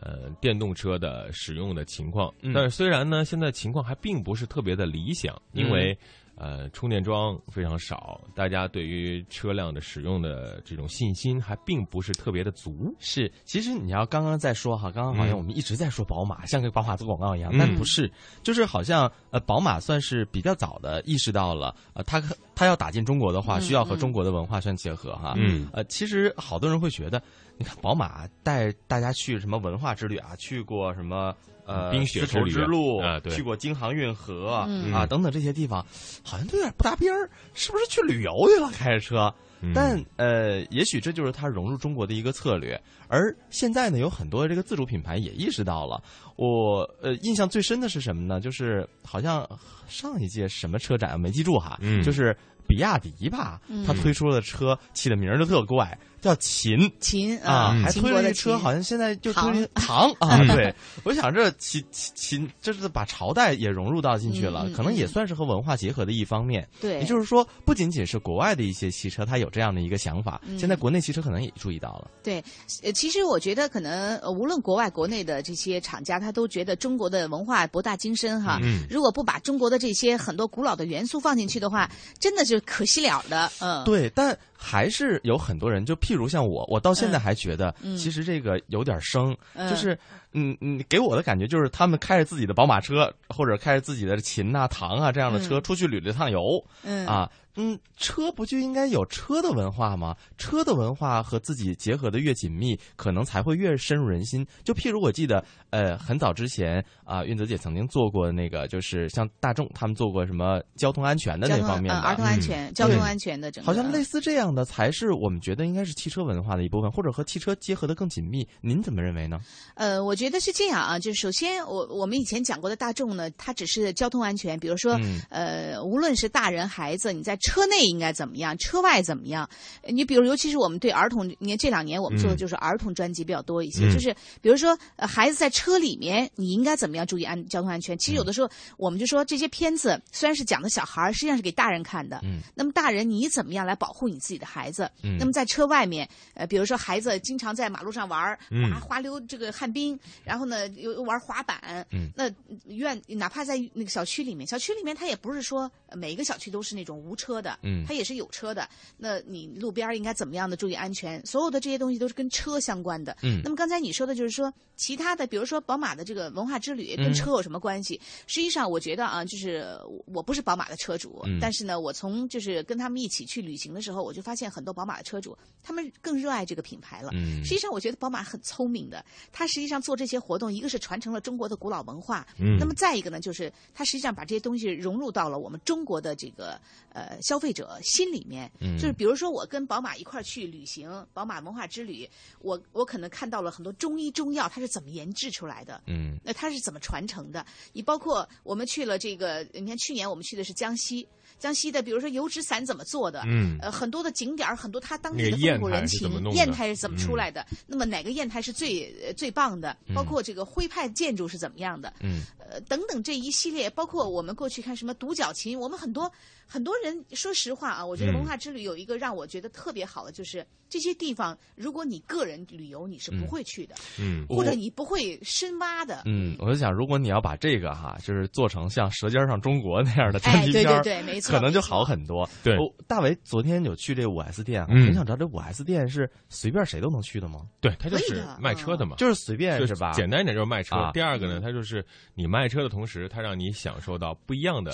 呃电动车的使用的情况，但是虽然呢，现在情况还并不是特别的理想，因为呃充电桩非常少，大家对于车辆的使用的这种信心还并不是特别的足。是，其实你要刚刚在说哈，刚刚好像我们一直在说宝马，像个宝马做广告一样，嗯但不是，就是好像呃宝马算是比较早的意识到了，呃，它它要打进中国的话，嗯需要和中国的文化相结合哈。嗯，呃，其实好多人会觉得，你看宝马带大家去什么文化之旅啊，去过什么。呃，冰雪丝绸之路啊，对，去过京杭运河、嗯、啊等等这些地方，好像都有点不搭边儿，是不是去旅游去了？开着车，嗯、但呃，也许这就是它融入中国的一个策略。而现在呢，有很多这个自主品牌也意识到了。我呃，印象最深的是什么呢？就是好像上一届什么车展没记住哈，嗯、就是比亚迪吧，它推出的车，起的名儿就特怪。叫秦秦啊，嗯、还推了一车，好像现在就推唐 (laughs) 啊。对，我想这秦秦这是把朝代也融入到进去了，嗯、可能也算是和文化结合的一方面。对，也就是说，不仅仅是国外的一些汽车，它有这样的一个想法，嗯、现在国内汽车可能也注意到了。对，呃，其实我觉得可能呃，无论国外国内的这些厂家，他都觉得中国的文化博大精深哈。嗯。如果不把中国的这些很多古老的元素放进去的话，真的是可惜了的。嗯。对，但。还是有很多人，就譬如像我，我到现在还觉得，嗯、其实这个有点生，嗯、就是，嗯嗯，给我的感觉就是他们开着自己的宝马车，或者开着自己的秦呐、唐啊这样的车、嗯、出去旅了趟游，嗯。啊，嗯，车不就应该有车车的文化吗？车的文化和自己结合的越紧密，可能才会越深入人心。就譬如我记得，呃，很早之前啊，韵泽姐曾经做过那个，就是像大众他们做过什么交通安全的那方面的、嗯、儿童安全、嗯、交通安全的整个，好像类似这样的才是我们觉得应该是汽车文化的一部分，或者和汽车结合的更紧密。您怎么认为呢？呃，我觉得是这样啊，就是首先我我们以前讲过的大众呢，它只是交通安全，比如说、嗯、呃，无论是大人孩子，你在车内应该怎么样，车外怎么样？你比如，尤其是我们对儿童，你看这两年我们做的就是儿童专辑比较多一些，嗯、就是比如说、呃、孩子在车里面，你应该怎么样注意安交通安全？其实有的时候我们就说这些片子虽然是讲的小孩，实际上是给大人看的。嗯，那么大人你怎么样来保护你自己的孩子？嗯，那么在车外面，呃，比如说孩子经常在马路上玩儿滑滑溜这个旱冰，然后呢又玩滑板，嗯，那院哪怕在那个小区里面，小区里面它也不是说每一个小区都是那种无车的，嗯，他也是有车的。那你路边应该怎么样的注意安全？所有的这些东西都是跟车相关的。嗯，那么刚才你说的就是说其他的，比如说宝马的这个文化之旅嗯跟车有什么关系？实际上我觉得啊，就是我不是宝马的车主，嗯、但是呢，我从就是跟他们一起去旅行的时候，我就发现很多宝马的车主他们更热爱这个品牌了。嗯，实际上我觉得宝马很聪明的，它实际上做这些活动，一个是传承了中国的古老文化，嗯，那么再一个呢，就是它实际上把这些东西融入到了我们中国的这个呃消费者心里面。嗯，就是比如说我跟宝马一块儿去旅行，宝马文化之旅，我我可能看到了很多中医中药它是怎么研制出来的，嗯，那它是怎么传承的？你包括我们去了这个，你看去年我们去的是江西。江西的，比如说油纸伞怎么做的？嗯，呃，很多的景点很多它当地的风土人情，砚台是怎么出来的？嗯、那么哪个砚台是最、呃、最棒的？包括这个徽派建筑是怎么样的？嗯，呃，等等这一系列，包括我们过去看什么独角琴，我们很多很多人，说实话啊，我觉得文化之旅有一个让我觉得特别好的，就是、嗯、这些地方，如果你个人旅游，你是不会去的，嗯，或者你不会深挖的，嗯，我就想，如果你要把这个哈，就是做成像《舌尖上中国》那样的专题片，哎对对对，没错，可能就好很多。对，哦，大为昨天有去这五 S 店，嗯、很想知道这五 S 店是随便谁都能去的吗？对，它就是卖车的嘛，就是随便是吧？简单一点就是卖车。啊、第二个呢，它就是你卖车的同时，它让你享受到不一样的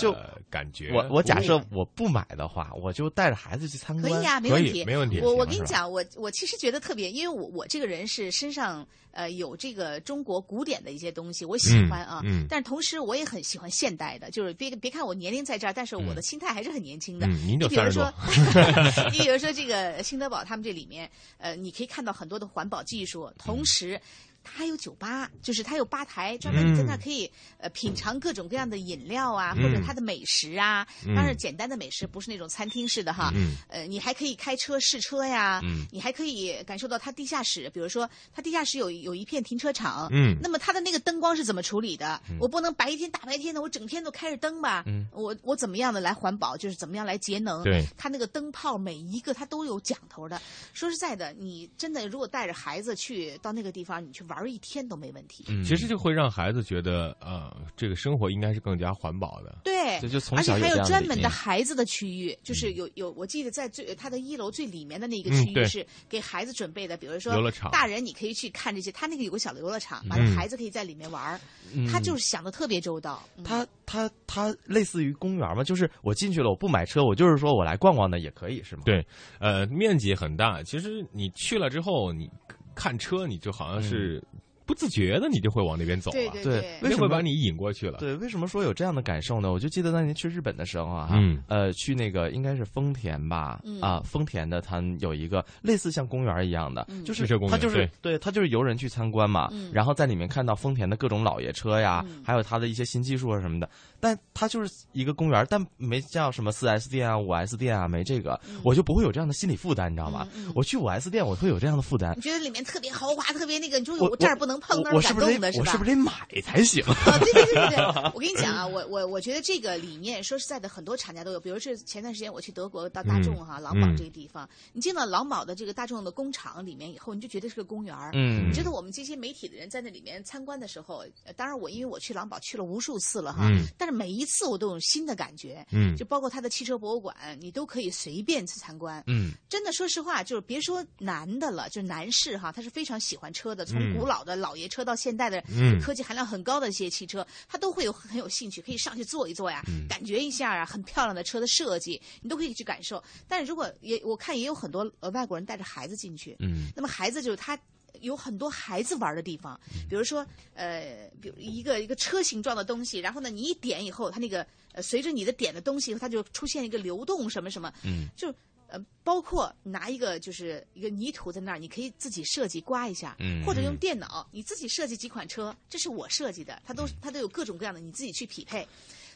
感觉。我我假设我不买的话，我就带着孩子去参观，可以啊，没问题，没问题。我我跟你讲，我我其实觉得特别，因为我我这个人是身上呃有这个中国古典的一些东西，我喜欢啊。嗯。嗯但是同时我也很喜欢现代的，就是别别看我年龄在这儿，但是我的心态还是很年轻的。嗯，您就比如说，(laughs) 你比如说这个新德堡他们这里面，呃，你可以看到很多的环保技术，同时。它还有酒吧，就是它有吧台，专门你在那可以、呃品尝各种各样的饮料啊，嗯、或者它的美食啊。嗯、当然，简单的美食不是那种餐厅式的哈。嗯、呃，你还可以开车试车呀。嗯、你还可以感受到它地下室，比如说它地下室有有一片停车场。嗯。那么它的那个灯光是怎么处理的？嗯、我不能白天大白天的，我整天都开着灯吧？嗯。我我怎么样的来环保？就是怎么样来节能？对。它那个灯泡每一个它都有讲头的。说实在的，你真的如果带着孩子去到那个地方，你去玩一天都没问题。嗯，其实就会让孩子觉得，呃，这个生活应该是更加环保的。对，就从而且还有专门的的孩子的区域，就是有有，我记得在最它的一楼最里面的那个嗯区域是给孩子准备的，比如说游乐场，大人你可以去看这些，他那个有个小的游乐场，完嗯了孩子可以在里面玩，他就是想的特别周到。嗯他他他类似于公园嘛？就是我进去了，我不买车，我就是说我来逛逛的也可以是吗？对，呃，面积很大。其实你去了之后，你看车，你就好像是。不自觉的，你就会往那边走了啊，对，为什么？把你引过去了？对，为什么说有这样的感受呢？我就记得当年去日本的时候啊，嗯，呃，去那个应该是丰田吧，嗯、啊，丰田的它有一个类似像公园一样的，嗯、就是它就是对。它就是游人去参观嘛，嗯、然后在里面看到丰田的各种老爷车呀，嗯、还有它的一些新技术啊什么的，但它就是一个公园，但没叫什么四 S 店啊、五 S 店啊，没这个，嗯。我就不会有这样的心理负担，你知道吗？我去五 S 店，我会有这样的负担，你觉得里面特别豪华，特别那个，你说我我这儿不能碰，那儿我是不是感动的是吧？我是不是得买才行？啊，对对对对对，(laughs) 我跟你讲啊，我我我觉得这个理念，说实在的，很多厂家都有。比如是前段时间我去德国到大众哈、嗯、狼堡这个地方，你进到狼堡的这个大众的工厂里面以后，你就觉得是个公园嗯，你觉得我们这些媒体的人在那里面参观的时候，当然我因为我去狼堡去了无数次了哈，嗯、但是每一次我都有新的感觉。嗯，就包括他的汽车博物馆，你都可以随便去参观。嗯，真的说实话，就是别说男的了，就是男士哈，他是非常喜欢车的，从嗯古老的老爷车到现代的嗯科技含量很高的一些汽车，他都会有很有兴趣，可以上去坐一坐呀，嗯感觉一下啊，很漂亮的车的设计，你都可以去感受。但是如果也我看也有很多呃外国人带着孩子进去，嗯那么孩子就是他。有很多孩子玩的地方，嗯比如说，呃，比如一个一个车形状的东西，然后呢，你一点以后，它那个呃，随着你的点的东西，它就出现一个流动什么什么，嗯，就呃，包括拿一个就是一个泥土在那儿，你可以自己设计刮一下，嗯或者用电脑你自己设计几款车，这是我设计的，它都它都有各种各样的，你自己去匹配。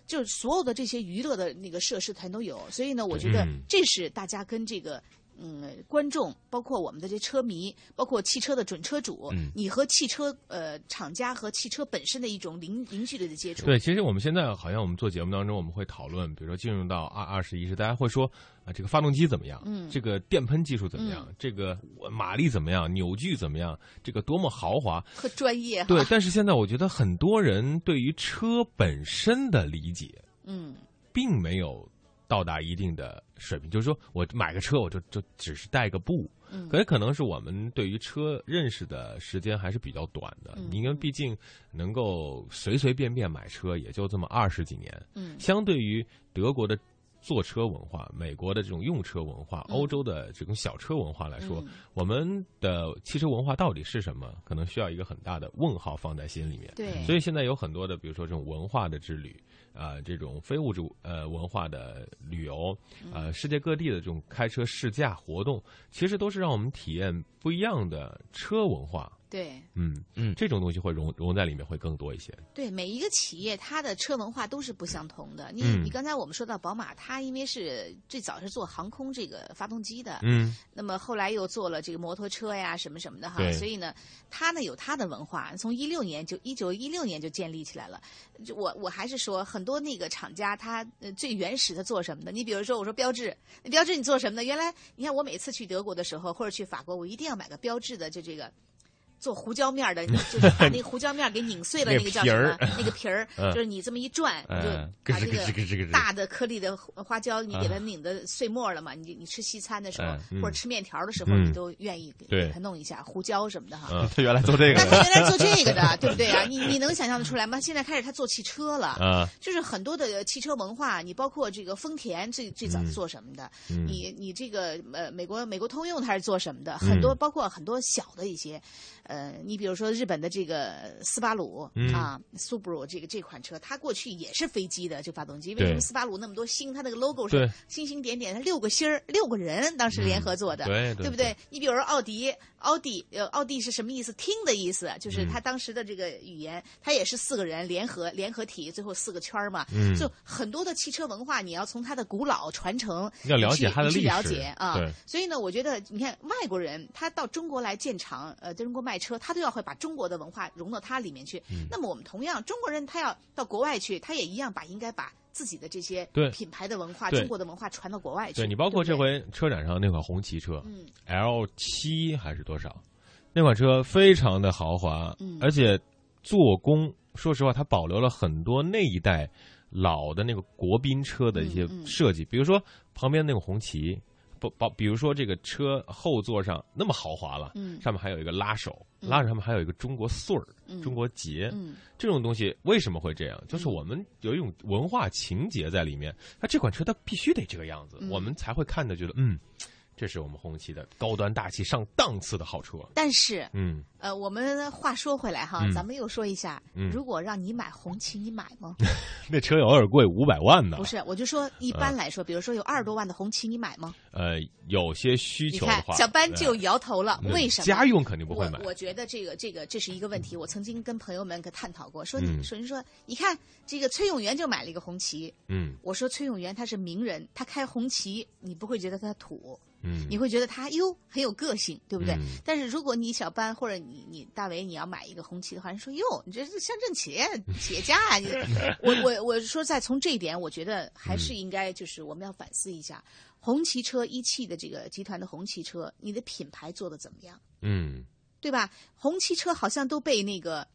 就是所有的这些娱乐的那个设施全都有，所以呢，我觉得嗯。这是大家跟这个嗯观众，包括我们的这车迷，包括汽车的准车主，嗯你和汽车呃厂家和汽车本身的一种零零距离的接触。对，其实我们现在好像我们做节目当中，我们会讨论，比如说进入到二二十一世，大家会说啊，这个发动机怎么样？嗯这个电喷技术怎么样？嗯这个马力怎么样？扭矩怎么样？这个多么豪华？和专业。对，但是现在我觉得很多人对于车本身的理解，嗯并没有到达一定的水平。就是说我买个车，我就就只是带个步。嗯可是可能是我们对于车认识的时间还是比较短的，嗯因为毕竟能够随随便便买车也就这么二十几年。嗯相对于德国的坐车文化、美国的这种用车文化、嗯欧洲的这种小车文化来说，嗯我们的汽车文化到底是什么？可能需要一个很大的问号放在心里面。对所以现在有很多的，比如说这种文化的之旅。啊、这种非物质呃文化的旅游，嗯呃，世界各地的这种开车试驾活动，其实都是让我们体验不一样的车文化。对嗯嗯，这种东西会融融在里面会更多一些。对，每一个企业它的车文化都是不相同的。你、嗯你刚才我们说到宝马，它因为是最早是做航空这个发动机的，嗯，那么后来又做了这个摩托车呀什么什么的哈，所以呢，它呢有它的文化，从一六年就一九一六年就建立起来了。就我我还是说，很多那个厂家它呃最原始的做什么的？你比如说，我说标致，那标志你做什么的？原来你看我每次去德国的时候，或者去法国，我一定要买个标志的，就这个。做胡椒面的，你就是把那个胡椒面给拧碎了，(laughs) 那那个叫什么皮儿？那个皮儿，嗯就是你这么一转，你就嗯把这个大的颗粒的花椒，你给它嗯拧的碎末了嘛？你你吃西餐的时候或者吃面条的时候，嗯你都愿意给给它弄一下胡椒什么的哈。嗯他 (laughs) 原来做这个那他原来做这个的，(laughs) 对不对啊？你你能想象得出来吗？现在开始他做汽车了，啊就是很多的汽车文化，你包括这个丰田最最早是做什么的？嗯你你这个呃美国美国通用它是做什么的？嗯很多包括很多小的一些，呃，你比如说日本的这个斯巴鲁、嗯啊，Subaru 这个这款车，它过去也是飞机的这发动机，为什么斯巴鲁那么多星？它那个 logo 是星星点点，它六个星儿，六个人当时联合做的，嗯对对不对？你比如说奥迪，奥迪呃，奥迪是什么意思？听的意思，就是嗯它当时的这个语言，它也是四个人联合联合体，最后四个圈儿嘛。嗯就很多的汽车文化，你要从它的古老传承，要了解它的历史了解啊。对所以呢，我觉得你看外国人他到中国来建厂，呃，在中国卖车，他都要会把中国的文化融到它里面去。嗯那么我们同样，中国人他要到国外去，他也一样把应该把自己的这些对品牌的文化、中国的文化传到国外去。对你包括这回车展上那款红旗车，嗯 L 七还是多少？那款车非常的豪华，嗯而且做工，说实话，它保留了很多那一代老的那个国宾车的一些嗯嗯设计，比如说旁边那个红旗。不，包比如说这个车后座上那么豪华了，嗯上面还有一个拉手，嗯拉手上面还有一个中国穗儿、嗯中国结，嗯这种东西为什么会这样？就是我们有一种文化情节在里面。那这款车它必须得这个样子，嗯我们才会看的觉得，嗯，这是我们红旗的高端大气上档次的好车。但是，嗯，呃，我们话说回来哈，嗯咱们又说一下，嗯如果让你买红旗，你买吗？(laughs) 那车有点贵，五百万呢。不是，我就说一般来说，比如说有二十多万的红旗，你买吗？呃，有些需求的话，，看小班就摇头了，呃为什么？家用肯定不会买我。我觉得这个这个这是一个问题，我曾经跟朋友们可探讨过，说嗯你说人说，你看这个崔永元就买了一个红旗，嗯我说崔永元他是名人，他开红旗，你不会觉得他土，嗯，你会觉得他哟很有个性，对不对？嗯但是如果你小班或者你你大为你要买一个红旗的话，人说哟，你这是乡镇企业企业家啊！你 (laughs) 我我我说在从这一点，我觉得还是应该就是我们要反思一下，红旗车一汽的这个集团的红旗车，你的品牌做的怎么样？嗯，对吧？红旗车好像都被那个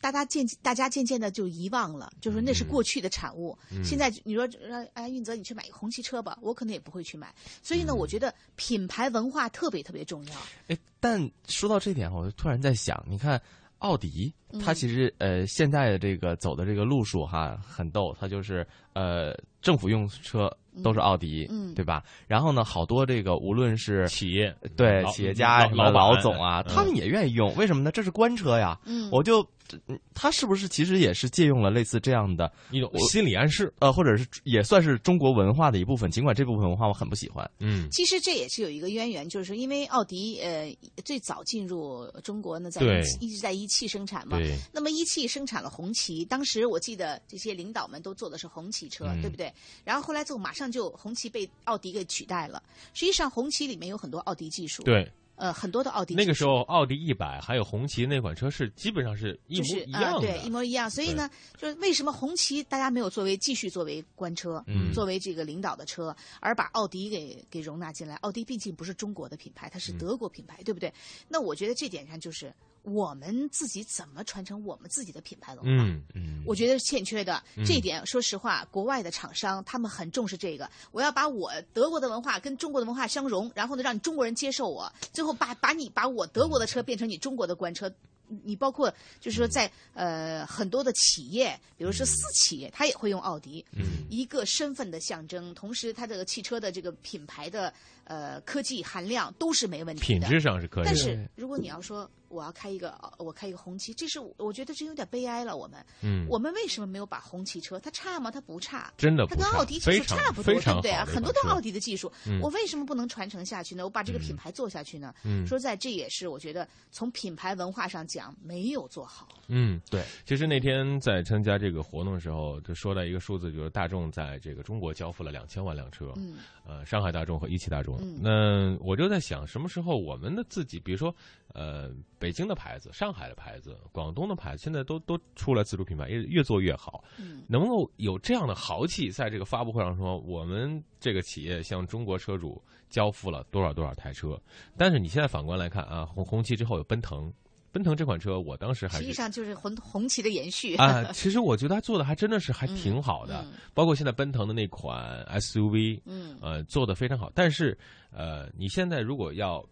大家渐大家渐渐的就遗忘了，就是那是过去的产物。嗯现在你说让哎运泽你去买一个红旗车吧，我可能也不会去买。所以呢，嗯我觉得品牌文化特别特别重要。哎，但说到这点，我就突然在想，你看奥迪，嗯它其实呃现在的这个走的这个路数哈很逗，它就是呃政府用车都是奥迪，嗯对吧？然后呢，好多这个无论是企业对企业家什么老老总啊，嗯他们也愿意用，为什么呢？这是官车呀，嗯我就。嗯他是不是其实也是借用了类似这样的一种心理暗示，呃，或者是也算是中国文化的一部分？尽管这部分文化我很不喜欢。嗯其实这也是有一个渊源，就是说，因为奥迪呃最早进入中国呢，在对一直在一汽生产嘛对。那么一汽生产了红旗，当时我记得这些领导们都坐的是红旗车，嗯对不对？然后后来就马上就红旗被奥迪给取代了。实际上红旗里面有很多奥迪技术，对，呃，很多的奥迪那个时候奥迪一百还有红旗那款车是基本上是一模一样的，对，一模一样。所以呢，就是为什么红旗大家没有作为继续作为官车，嗯作为这个领导的车，而把奥迪给给容纳进来？奥迪毕竟不是中国的品牌，它是德国品牌，对不对？那我觉得这点上就是我们自己怎么传承我们自己的品牌文化。嗯嗯，我觉得是欠缺的嗯。这一点，说实话，国外的厂商他们很重视这个。我要把我德国的文化跟中国的文化相融，然后呢，让你中国人接受我，最后把把你把我德国的车变成你中国的官车。你包括就是说在呃很多的企业，比如说私企业，它也会用奥迪，嗯。一个身份的象征，同时它这个汽车的这个品牌的呃科技含量都是没问题的，品质上是可以的。但是如果你要说我要开一个呃我开一个红旗，这是我我觉得这有点悲哀了。我们，嗯我们为什么没有把红旗车？它差吗？它不差，真的不差它跟奥迪技术差不多，对不对啊？很多都是奥迪的技术嗯，我为什么不能传承下去呢？我把这个品牌做下去呢？嗯说实在这也是我觉得从品牌文化上讲没有做好。嗯，对。其实那天在参加这个活动的时候，就说到一个数字，就是大众在这个中国交付了两千万辆车，嗯，呃，上海大众和一汽大众。嗯那我就在想，什么时候我们的自己，比如说，呃，北京的牌子、上海的牌子、广东的牌子，现在都都出来自主品牌，越越做越好。嗯，能够有这样的豪气，在这个发布会上说，我们这个企业向中国车主交付了多少多少台车。但是你现在反观来看啊，红红旗之后有奔腾，奔腾这款车，我当时还实际上就是红红旗的延续啊，其实我觉得他做的还真的是还挺好的，嗯包括现在奔腾的那款 SUV，嗯呃，做的非常好。但是，呃，你现在如果要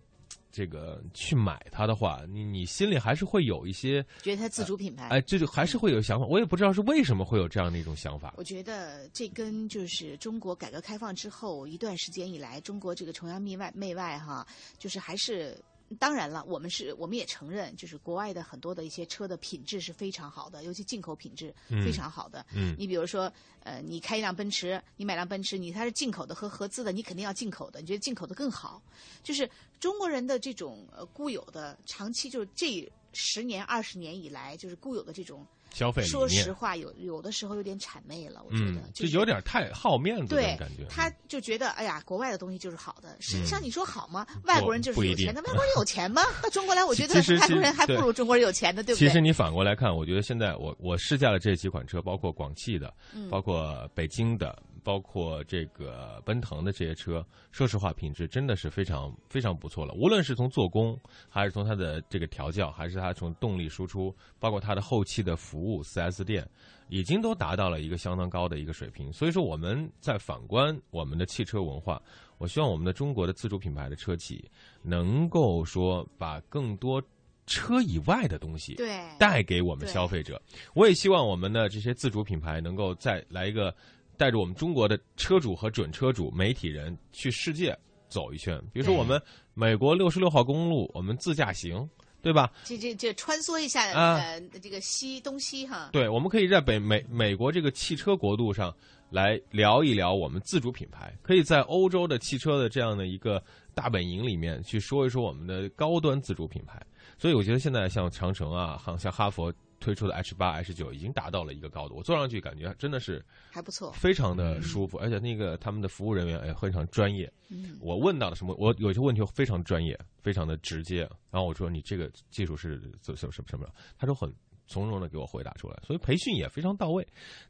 这个去买它的话，你你心里还是会有一些，觉得它自主品牌。哎，这就还是会有想法。我也不知道是为什么会有这样的一种想法。我觉得这跟就是中国改革开放之后一段时间以来，中国这个崇洋媚外媚外哈，就是还是。当然了，我们是我们也承认，就是国外的很多的一些车的品质是非常好的，尤其进口品质嗯非常好的。嗯你比如说，呃，你开一辆奔驰，你买辆奔驰，你它是进口的和合资的，你肯定要进口的，你觉得进口的更好。就是中国人的这种呃固有的长期，就是这十年二十年以来，就是固有的这种消费说实话，有有的时候有点谄媚了，我觉嗯得，，就有点太好面子对的感觉。他就觉得，哎呀，国外的东西就是好的。实际嗯上，你说好吗？外国人就是有钱的，外国人有钱吗？到 (laughs) 中国来，我觉得其实外国人还不如中国人有钱的，对不对？其实你反过来看，我觉得现在我我试驾了这几款车，包括广汽的，嗯包括北京的，包括这个奔腾的这些车，说实话，品质真的是非常非常不错了。无论是从做工，还是从它的这个调教，还是它从动力输出，包括它的后期的服务，4S 店已经都达到了一个相当高的一个水平。所以说，我们在反观我们的汽车文化，我希望我们的中国的自主品牌的车企能够说把更多。车以外的东西，对带给我们消费者。我也希望我们的这些自主品牌能够再来一个，带着我们中国的车主和准车主、媒体人去世界走一圈。比如说，我们美国六十六号公路，我们自驾行，对吧？这这这穿梭一下，啊呃，这个西东西哈，对，我们可以在北美美国这个汽车国度上来聊一聊我们自主品牌，可以在欧洲的汽车的这样的一个大本营里面去说一说我们的高端自主品牌。所以我觉得现在像长城啊，像像哈佛推出的 H 八、H 九已经达到了一个高度，我坐上去感觉真的是还不错。非常的舒服，而且那个他们的服务人员也非常专业。嗯我问到了什么，我有些问题非常专业，非常的直接。然后我说你这个技术是怎什么什么什么，他都很从容的给我回答出来，所以培训也非常到位。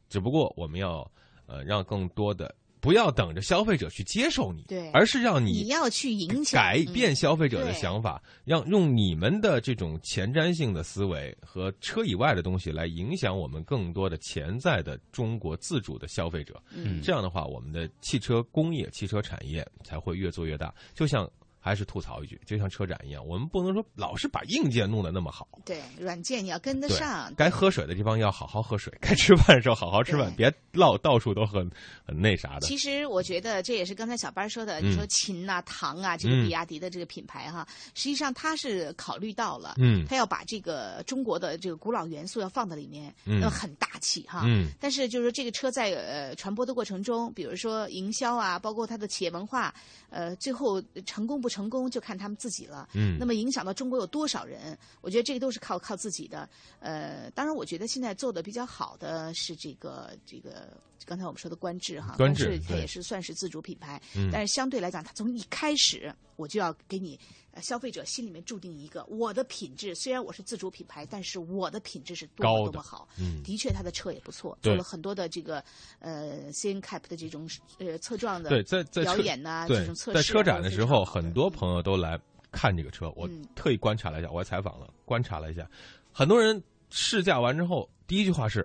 只不过我们要呃让更多的不要等着消费者去接受你，对。而是让你要去影响改变嗯消费者的想法，让用你们的这种前瞻性的思维和车以外的东西来影响我们更多的潜在的中国自主的消费者。嗯。这样的话，我们的汽车工业、汽车产业才会越做越大。就像还是吐槽一句，就像车展一样，我们不能说老是把硬件弄得那么好。对，软件你要跟得上。该喝水的地方要好好喝水，该吃饭的时候好好吃饭，别唠到处都很很那啥的。其实我觉得这也是刚才小班说的，嗯你说秦呐、唐啊，这个嗯比亚迪的这个品牌哈，实际上他是考虑到了，嗯它要把这个中国的这个古老元素要放在里面，嗯那很大气哈。嗯但是就是说这个车在呃传播的过程中，比如说营销啊，包括它的企业文化，呃，最后成功不成功就看他们自己了。嗯那么影响到中国有多少人？我觉得这个都是靠靠自己的。呃，当然，我觉得现在做的比较好的是这个这个刚才我们说的观致哈，观致它也是算是自主品牌，嗯但是相对来讲，它从一开始我就要给你。呃消费者心里面注定一个，我的品质虽然我是自主品牌，但是我的品质是多么高多么好。嗯的确，它的车也不错，做了很多的这个呃 CN Cap 的这种呃侧撞的对，在在表演呐、对这种测试啊、在车展的时候，很多朋友都来看这个车，我嗯特意观察了一下，我还采访了，观察了一下，很多人试驾完之后，第一句话是：“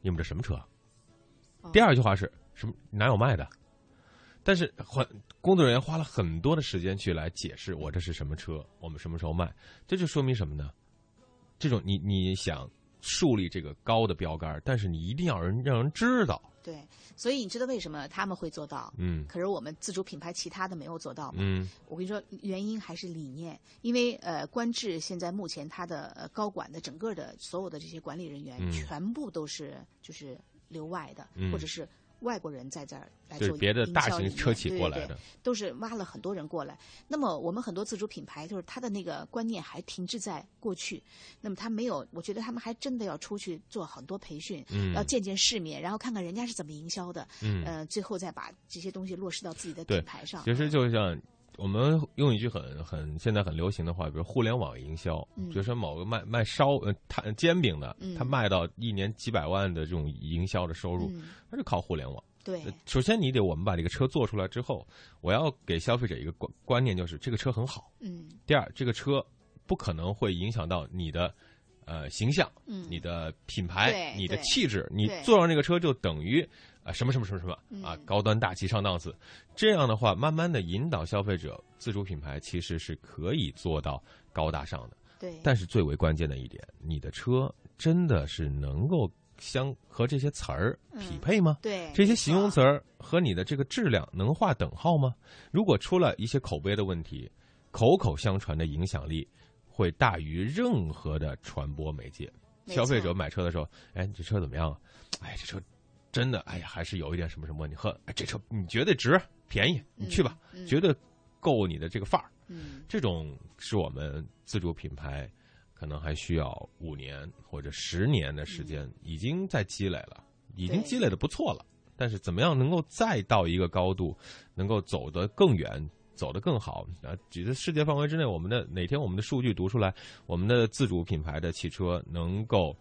你们这什么车？”哦第二句话是什么？哪有卖的？但是很工作人员花了很多的时间去来解释我这是什么车，我们什么时候卖，这就说明什么呢？这种你你想树立这个高的标杆，但是你一定要人让人知道，对，所以你知道为什么他们会做到？嗯。可是我们自主品牌其他的没有做到吗？嗯。我跟你说，原因还是理念，因为呃，观致现在目前它的呃高管的整个的所有的这些管理人员，嗯。全部都是就是留外的，嗯。或者是外国人在这儿来做别的大型车企过来的都是挖了很多人过来。那么我们很多自主品牌，就是他的那个观念还停滞在过去，那么他没有，我觉得他们还真的要出去做很多培训，嗯要见见世面，然后看看人家是怎么营销的，嗯呃，最后再把这些东西落实到自己的品牌上。其实就像我们用一句很很现在很流行的话，比如互联网营销，嗯。比如说某个卖卖烧呃摊煎饼的，嗯。他卖到一年几百万的这种营销的收入，嗯。那就靠互联网。对。呃首先你得我们把这个车做出来之后，我要给消费者一个观观念，就是这个车很好。嗯。第二，这个车不可能会影响到你的呃形象，嗯。你的品牌、你的气质，你坐上这个车就等于啊、什么什么什么什么嗯啊，高端大气上档次。这样的话，慢慢的引导消费者，自主品牌其实是可以做到高大上的。对但是最为关键的一点，你的车真的是能够相和这些词儿匹配吗？嗯对这些形容词儿和你的这个质量能划等号吗？如果出了一些口碑的问题，口口相传的影响力会大于任何的传播媒介。没消费者买车的时候，哎，你这车怎么样啊？哎，这车真的，哎呀，还是有一点什么什么问题。呵，哎，这车你觉得值，便宜，你去吧，嗯嗯绝对够你的这个范儿。嗯这种是我们自主品牌可能还需要五年或者十年的时间，已经在积累了，已经积累的不错了。但是怎么样能够再到一个高度，能够走得更远，走得更好啊？举在世界范围之内，我们的哪天我们的数据读出来，我们的自主品牌的汽车能够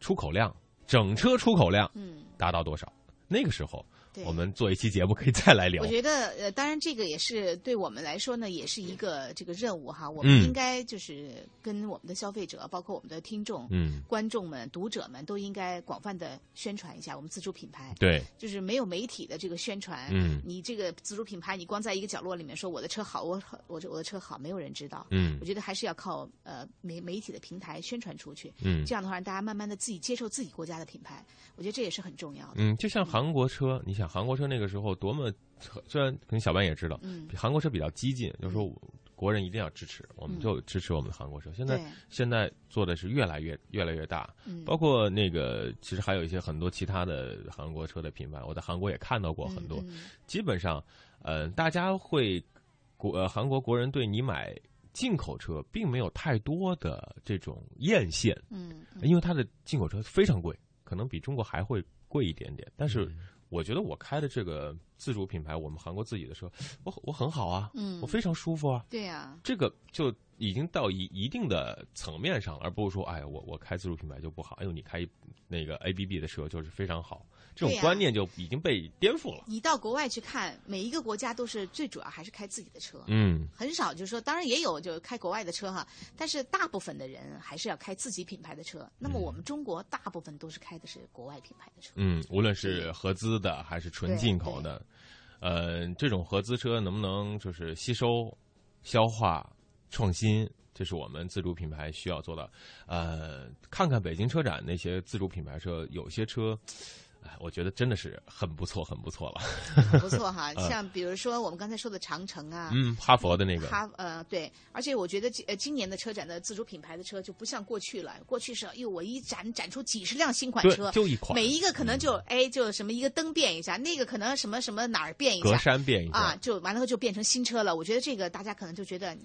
出口量，整车出口量嗯，达到多少？那个时候，对我们做一期节目可以再来聊我。觉得呃，当然这个也是对我们来说呢，也是一个这个任务哈。我们嗯应该就是跟我们的消费者，包括我们的听众、嗯观众们、读者们，都应该广泛的宣传一下我们自主品牌。对就是没有媒体的这个宣传，嗯你这个自主品牌，你光在一个角落里面说我的车好，我我这我的车好，没有人知道。嗯我觉得还是要靠呃媒媒体的平台宣传出去。嗯这样的话让大家慢慢的自己接受自己国家的品牌，我觉得这也是很重要的。嗯，就像韩国车，你想韩国车那个时候多么，虽然可能小班也知道，嗯韩国车比较激进，就是说国人一定要支持，我们嗯就支持我们的韩国车。现在现在做的是越来越越来越大，嗯包括那个其实还有一些很多其他的韩国车的品牌，我在韩国也看到过很多。嗯嗯基本上，呃，大家会国呃韩国国人对你买进口车并没有太多的这种艳羡，嗯，因为它的进口车非常贵，可能比中国还会贵一点点。但嗯是我觉得我开的这个自主品牌，我们韩国自己的车，我我很好啊，嗯我非常舒服啊。对呀、这个就已经到一一定的层面上，而不是说，哎，我我开自主品牌就不好，哎呦，你开那个 A B B 的车就是非常好，这种观念就已经被颠覆了。你到国外去看，每一个国家都是最主要还是开自己的车，嗯很少就是说，当然也有就开国外的车哈，但是大部分的人还是要开自己品牌的车。那么我们中国大部分都是开的是国外品牌的车。嗯，无论是合资的还是纯进口的，呃，这种合资车能不能就是吸收消化、创新，这是我们自主品牌需要做的。呃，看看北京车展那些自主品牌车，有些车。哎，我觉得真的是很不错，很不错了。很不错哈，(laughs) 嗯像比如说我们刚才说的长城啊，嗯，哈佛的那个，哈呃对，而且我觉得今呃今年的车展的自主品牌的车就不像过去了，过去是哎呦我一展展出几十辆新款车，就一款每一个可能就哎就什么一个灯变一下，那个可能什么什么哪儿变一下，格栅变一下啊，就完了后就变成新车了。我觉得这个大家可能就觉得。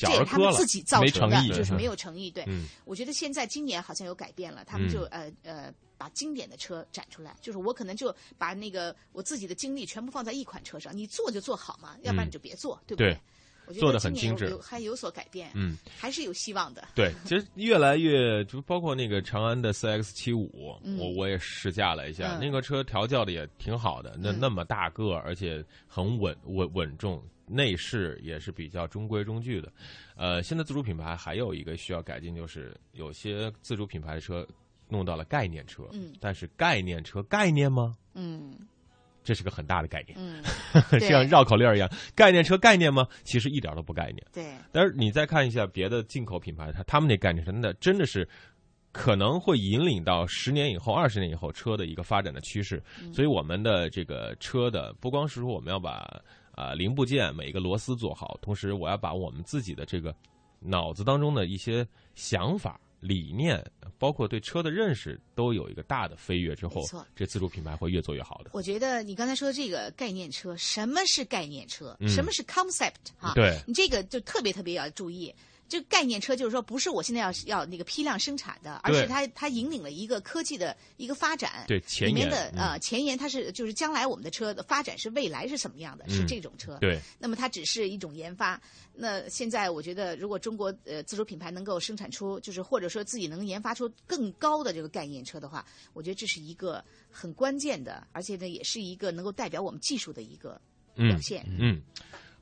这是他们自己造成的，就是嗯没有诚意。对，嗯我觉得现在今年好像有改变了，他们就、嗯呃呃把经典的车展出来，就是我可能就把那个我自己的精力全部放在一款车上，你做就做好嘛，要不然你就别做，对不对？对我觉做得得今年有很精致还有所改变，嗯，还是有希望的。对，其实越来越就包括那个长安的 CX 七五，嗯我我也试驾了一下，嗯那个车调教的也挺好的，那嗯那么大个，而且很稳稳稳重，内饰也是比较中规中矩的。呃，现在自主品牌还有一个需要改进，就是有些自主品牌的车弄到了概念车，嗯但是概念车概念吗？嗯这是个很大的概念，嗯 (laughs) 就像绕口令一样。概念车概念吗？其实一点都不概念。对，但是你再看一下别的进口品牌，它他们那概念车，那真的是可能会引领到十年以后、二十年以后车的一个发展的趋势。嗯所以我们的这个车的不光是说我们要把啊、零部件每一个螺丝做好，同时我要把我们自己的这个脑子当中的一些想法。理念包括对车的认识都有一个大的飞跃之后这自主品牌会越做越好的。我觉得你刚才说这个概念车，什么是概念车？嗯什么是 concept？哈，对你这个就特别特别要注意。这个概念车就是说，不是我现在要要那个批量生产的，而对是它它引领了一个科技的一个发展。对前沿嗯的呃前沿，它是就是将来我们的车的发展是未来是什么样的？是嗯这种车。对那么它只是一种研发。那现在我觉得，如果中国呃自主品牌能够生产出，就是或者说自己能研发出更高的这个概念车的话，我觉得这是一个很关键的，而且呢，也是一个能够代表我们技术的一个表现。嗯，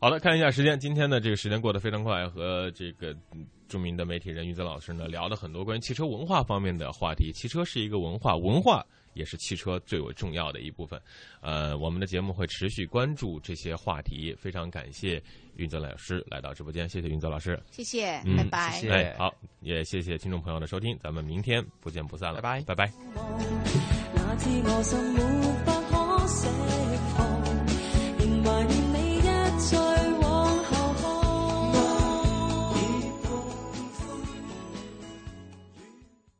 好的，看一下时间，今天的这个时间过得非常快，和这个嗯著名的媒体人于泽老师呢聊了很多关于汽车文化方面的话题。汽车是一个文化，文化也是汽车最为重要的一部分。呃，我们的节目会持续关注这些话题。非常感谢云泽老师来到直播间，谢谢云泽老师。谢谢，嗯拜拜。哎，好，也谢谢听众朋友的收听，咱们明天不见不散了，拜拜，拜拜。那次我心沒法可放，仍懷念